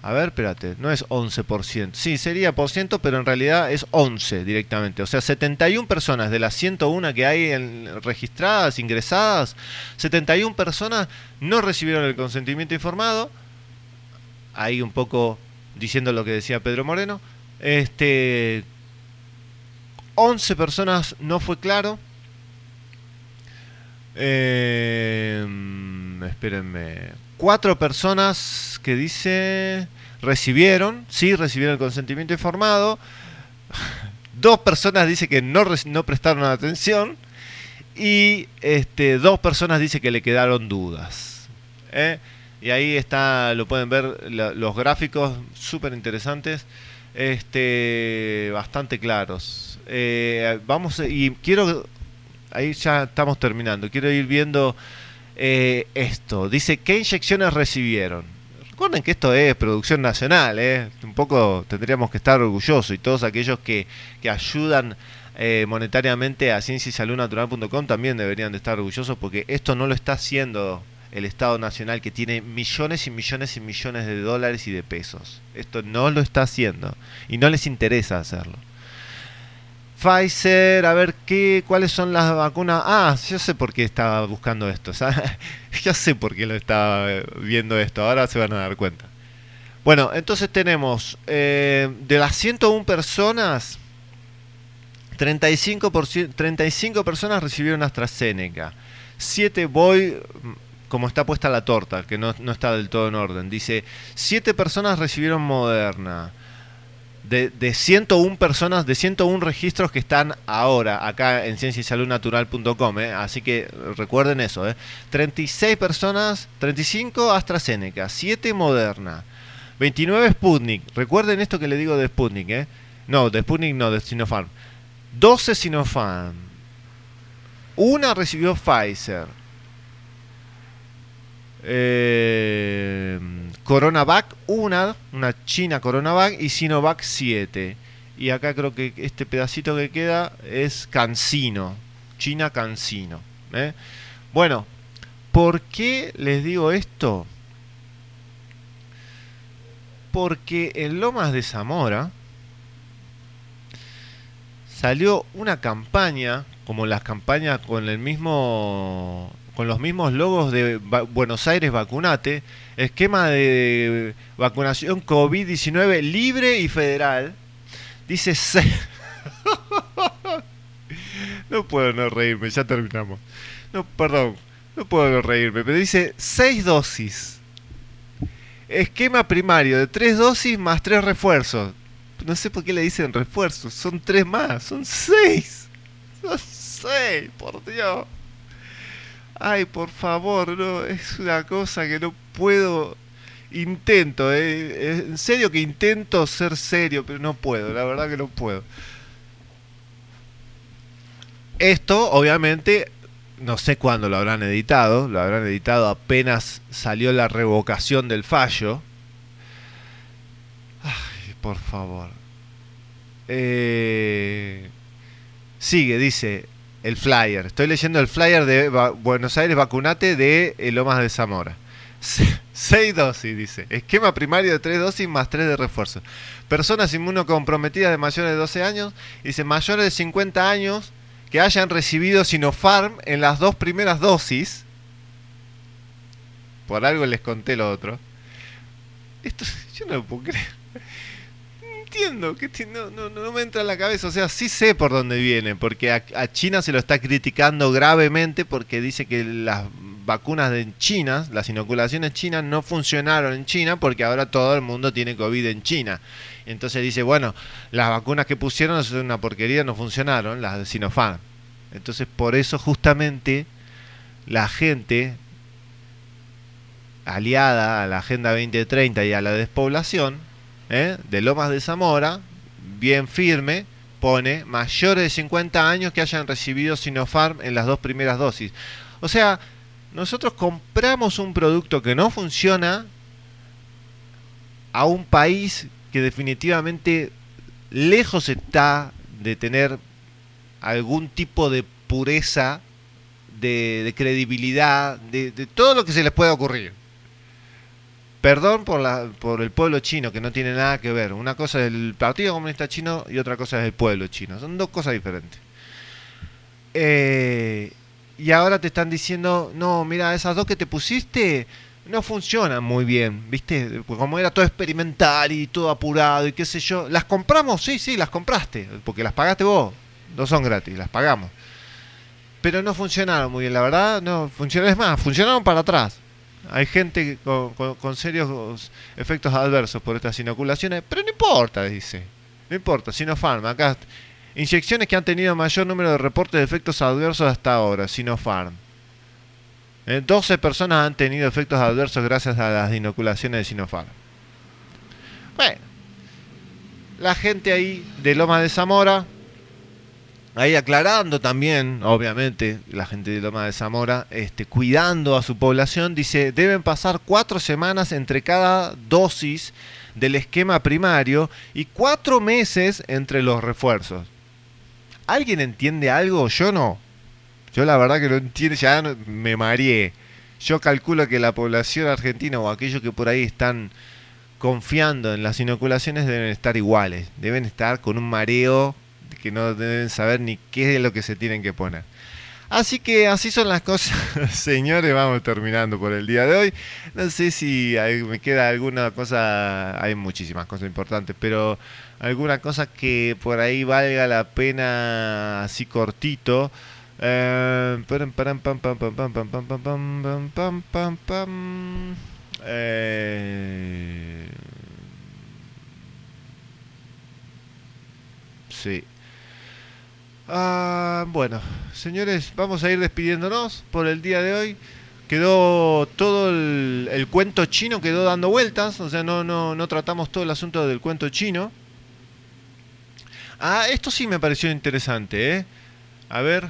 A ver, espérate, no es 11%. Sí, sería por ciento, pero en realidad es 11 directamente. O sea, 71 personas de las 101 que hay en, registradas, ingresadas, 71 personas no recibieron el consentimiento informado. Ahí un poco diciendo lo que decía Pedro Moreno. Este 11 personas no fue claro. Eh, espérenme. Cuatro personas que dice recibieron, sí, recibieron el consentimiento informado. Dos personas dice que no, no prestaron atención. Y este, dos personas dice que le quedaron dudas. ¿eh? Y ahí está, lo pueden ver, los gráficos súper interesantes, este, bastante claros. Eh, vamos, y quiero, ahí ya estamos terminando, quiero ir viendo eh, esto. Dice, ¿qué inyecciones recibieron? Recuerden que esto es producción nacional, ¿eh? Un poco tendríamos que estar orgullosos y todos aquellos que, que ayudan eh, monetariamente a cienciasaludnatural.com también deberían de estar orgullosos porque esto no lo está haciendo el Estado Nacional que tiene millones y millones y millones de dólares y de pesos. Esto no lo está haciendo y no les interesa hacerlo. Pfizer, a ver qué, cuáles son las vacunas. Ah, yo sé por qué estaba buscando esto. ya sé por qué lo estaba viendo esto. Ahora se van a dar cuenta. Bueno, entonces tenemos eh, de las 101 personas, 35, 35 personas recibieron AstraZeneca. 7 voy, como está puesta la torta, que no, no está del todo en orden. Dice, 7 personas recibieron Moderna de, de 101 personas, de 101 registros que están ahora acá en cienciasaludnatural.com. ¿eh? Así que recuerden eso. ¿eh? 36 personas, 35 AstraZeneca, 7 Moderna, 29 Sputnik. Recuerden esto que le digo de Sputnik. ¿eh? No, de Sputnik no, de Sinopharm. 12 Sinopharm. Una recibió Pfizer. Eh, Coronavac una, una China Coronavac y Sinovac 7. Y acá creo que este pedacito que queda es Cancino, China Cancino. ¿eh? Bueno, ¿por qué les digo esto? Porque en Lomas de Zamora salió una campaña, como las campañas con el mismo con los mismos logos de Buenos Aires Vacunate, esquema de vacunación COVID-19 libre y federal, dice... no puedo no reírme, ya terminamos. No, perdón, no puedo no reírme, pero dice seis dosis. Esquema primario de tres dosis más tres refuerzos. No sé por qué le dicen refuerzos, son tres más, son seis. Son seis, por Dios. Ay, por favor, no, es una cosa que no puedo. Intento, eh, en serio que intento ser serio, pero no puedo, la verdad que no puedo. Esto, obviamente, no sé cuándo lo habrán editado, lo habrán editado apenas salió la revocación del fallo. Ay, por favor. Eh, sigue, dice, el flyer. Estoy leyendo el flyer de Buenos Aires Vacunate de eh, Lomas de Zamora. Seis dosis, dice. Esquema primario de tres dosis más tres de refuerzo. Personas inmunocomprometidas de mayores de 12 años, dice mayores de 50 años que hayan recibido Sinopharm en las dos primeras dosis. Por algo les conté lo otro. Esto yo no lo puedo creer entiendo, que no, no, no, me entra en la cabeza. O sea, sí sé por dónde viene, porque a, China se lo está criticando gravemente porque dice que las vacunas de China, las inoculaciones chinas no funcionaron en China porque ahora todo el mundo tiene COVID en China. Entonces dice, bueno, las vacunas que pusieron son una porquería, no funcionaron, las de Sinopharm. Entonces por eso justamente la gente aliada a la Agenda 2030 y a la despoblación ¿eh? de Lomas de Zamora, bien firme, pone mayores de 50 años que hayan recibido Sinopharm en las dos primeras dosis. O sea, nosotros compramos un producto que no funciona a un país que definitivamente lejos está de tener algún tipo de pureza, de, credibilidad, de, de todo lo que se les pueda ocurrir. Perdón por, por el pueblo chino, que no tiene nada que ver. Una cosa es el Partido Comunista Chino y otra cosa es el pueblo chino. Son dos cosas diferentes. Eh, y ahora te están diciendo, no, mira, esas dos que te pusiste no funcionan muy bien, ¿viste? Como era todo experimental y todo apurado y qué sé yo. ¿Las compramos? Sí, sí, las compraste, porque las pagaste vos. No son gratis, las pagamos. Pero no funcionaron muy bien, la verdad, no funcionaron, es más, funcionaron para atrás. Hay gente con, serios efectos adversos por estas inoculaciones, pero no importa, dice. No importa, Sinopharm, acá inyecciones que han tenido mayor número de reportes de efectos adversos hasta ahora, Sinopharm. 12 eh, personas han tenido efectos adversos gracias a las inoculaciones de Sinopharm. Bueno, la gente ahí de Loma de Zamora ahí aclarando también, obviamente, la gente de Loma de Zamora, este, cuidando a su población, dice, deben pasar cuatro semanas entre cada dosis del esquema primario y cuatro meses entre los refuerzos. ¿Alguien entiende algo? Yo no. Yo la verdad que no entiendo, ya me mareé. Yo calculo que la población argentina o aquellos que por ahí están confiando en las inoculaciones deben estar iguales. Deben estar con un mareo que no deben saber ni qué es lo que se tienen que poner. Así que así son las cosas, señores, vamos terminando por el día de hoy. No sé si me queda alguna cosa, hay muchísimas cosas importantes, pero alguna cosa que por ahí valga la pena así cortito. sí. Ah, bueno, señores, vamos a ir despidiéndonos por el día de hoy. Quedó todo el, cuento chino, quedó dando vueltas, o sea, no, no, no tratamos todo el asunto del cuento chino. Ah, esto sí me pareció interesante, ¿eh? A ver,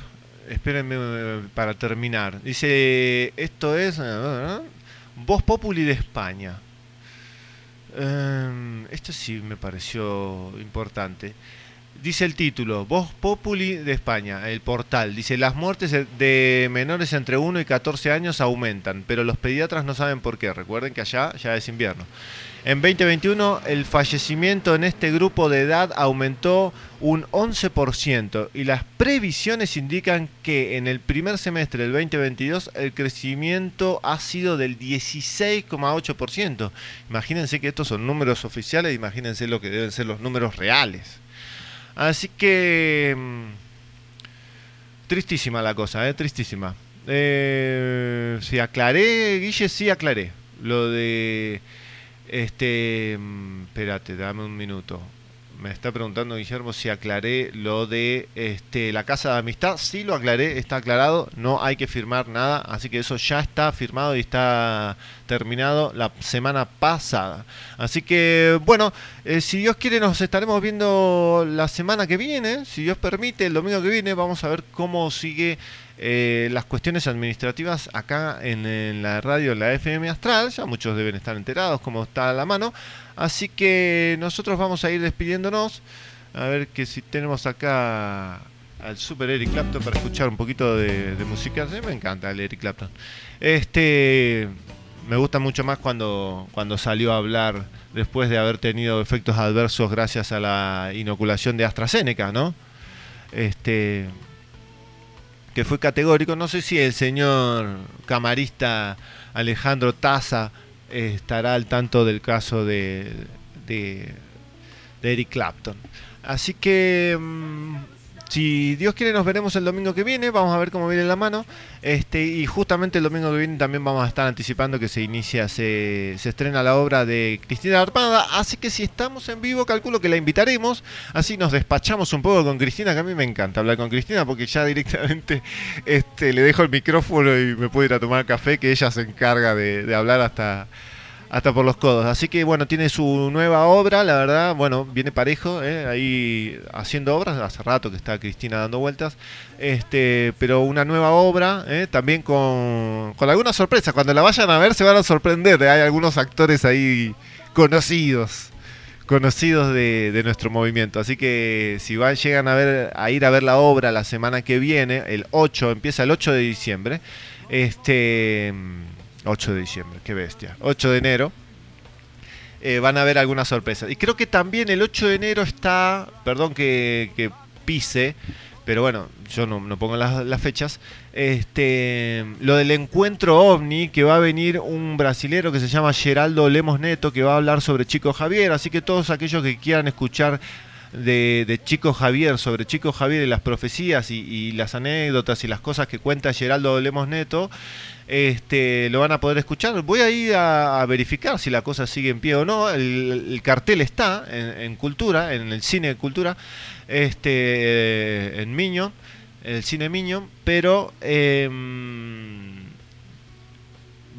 espérenme eh, para terminar. Dice, esto es ¿eh? Voz Populi de España. Em, esto sí me pareció importante. Dice el título, Voz Populi de España, el portal. Dice, las muertes de menores entre 1 y 14 años aumentan, pero los pediatras no saben por qué. Recuerden que allá ya es invierno. En 2021 el fallecimiento en este grupo de edad aumentó un 11% y las previsiones indican que en el primer semestre del 2022 el crecimiento ha sido del 16,8%. Imagínense que estos son números oficiales, imagínense lo que deben ser los números reales. Así que... Mm, tristísima la cosa, ¿eh? Tristísima. Eh, si aclaré, Guille, sí aclaré. Lo de... Este... Mm, espérate, dame un minuto. Me está preguntando Guillermo si aclaré lo de este, la casa de amistad. Sí lo aclaré, está aclarado. No hay que firmar nada. Así que eso ya está firmado y está terminado la semana pasada. Así que, bueno, eh, si Dios quiere nos estaremos viendo la semana que viene. Si Dios permite, el domingo que viene vamos a ver cómo sigue eh, las cuestiones administrativas acá en, la radio, la FM Astral. Ya muchos deben estar enterados cómo está a la mano. Así que nosotros vamos a ir despidiéndonos. A ver que si tenemos acá al super Eric Clapton para escuchar un poquito de, música. me encanta el Eric Clapton. Este me gusta mucho más cuando, cuando salió a hablar después de haber tenido efectos adversos gracias a la inoculación de AstraZeneca, ¿no? Este, fue categórico. No sé si el señor camarista Alejandro Taza estará al tanto del caso de, de, de Eric Clapton. Así que mm, si Dios quiere nos veremos el domingo que viene, vamos a ver cómo viene la mano. Este, y justamente el domingo que viene también vamos a estar anticipando que se inicia, se, se estrena la obra de Cristina Armada. Así que si estamos en vivo, calculo que la invitaremos. Así nos despachamos un poco con Cristina, que a mí me encanta hablar con Cristina porque ya directamente este, le dejo el micrófono y me puedo ir a tomar café, que ella se encarga de, de hablar hasta hasta por los codos. Así que bueno, tiene su nueva obra, la verdad, bueno, viene parejo, ¿eh? ahí haciendo obras, hace rato que está Cristina dando vueltas, este, pero una nueva obra, ¿eh? también con, con algunas sorpresas, cuando la vayan a ver se van a sorprender, ¿eh? hay algunos actores ahí conocidos conocidos de, de, nuestro movimiento. Así que si van, llegan a ver a ir a ver la obra la semana que viene, el 8, empieza el 8 de diciembre. Este 8 de diciembre, qué bestia. 8 de enero. Eh, van a ver algunas sorpresas. Y creo que también el 8 de enero está, perdón que, pise, pero bueno, yo no, no pongo las, fechas. Este, lo del encuentro ovni, que va a venir un brasilero que se llama Geraldo Lemos Neto, que va a hablar sobre Chico Javier. Así que todos aquellos que quieran escuchar de, de, Chico Javier, sobre Chico Javier y las profecías y, y, las anécdotas y las cosas que cuenta Geraldo Lemos Neto, este, lo van a poder escuchar. Voy a ir a, verificar si la cosa sigue en pie o no. El, el cartel está en, en, Cultura, en el cine de Cultura, este, en Miño, el cine Miño, pero... Eh,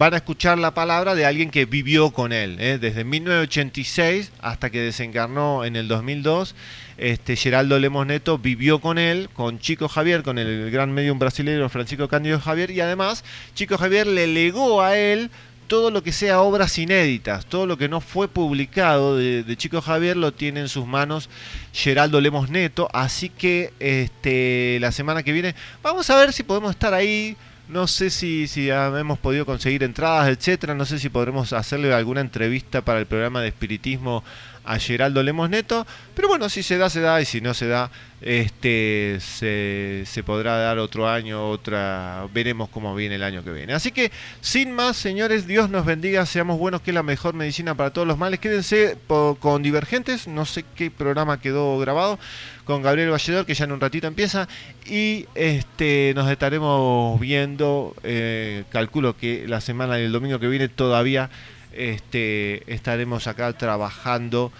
van a escuchar la palabra de alguien que vivió con él, ¿eh? desde 1986 hasta que desencarnó en el 2002. Este, Geraldo Lemos Neto vivió con él, con Chico Javier, con el gran medium brasileño Francisco Cándido Javier, y además Chico Javier le legó a él todo lo que sea obras inéditas, todo lo que no fue publicado de, Chico Javier lo tiene en sus manos Geraldo Lemos Neto, así que este, la semana que viene vamos a ver si podemos estar ahí no sé si, si hemos podido conseguir entradas, etcétera. No sé si podremos hacerle alguna entrevista para el programa de espiritismo a Geraldo Lemos Neto. Pero bueno, si se da, se da. Y si no se da, este se, podrá dar otro año, otra. Veremos cómo viene el año que viene. Así que, sin más, señores, Dios nos bendiga. Seamos buenos, que es la mejor medicina para todos los males. Quédense con Divergentes. No sé qué programa quedó grabado con Gabriel Valledor, que ya en un ratito empieza. Y este nos estaremos viendo, eh, calculo que la semana del domingo que viene todavía este, estaremos acá trabajando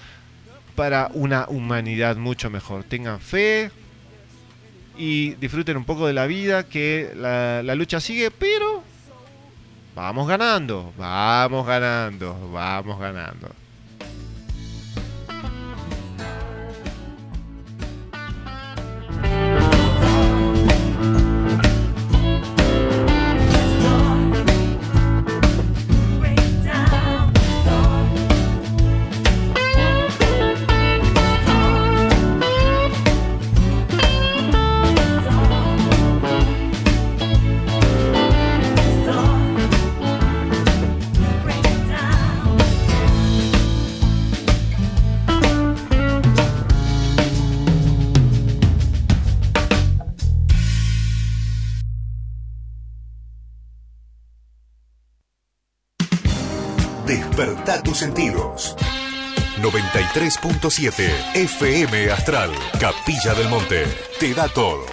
para una humanidad mucho mejor. Tengan fe y disfruten un poco de la vida, que la, la lucha sigue, pero vamos ganando, vamos ganando, vamos ganando. Sentidos. 93.7 FM Astral, Capilla del Monte. Te da todo.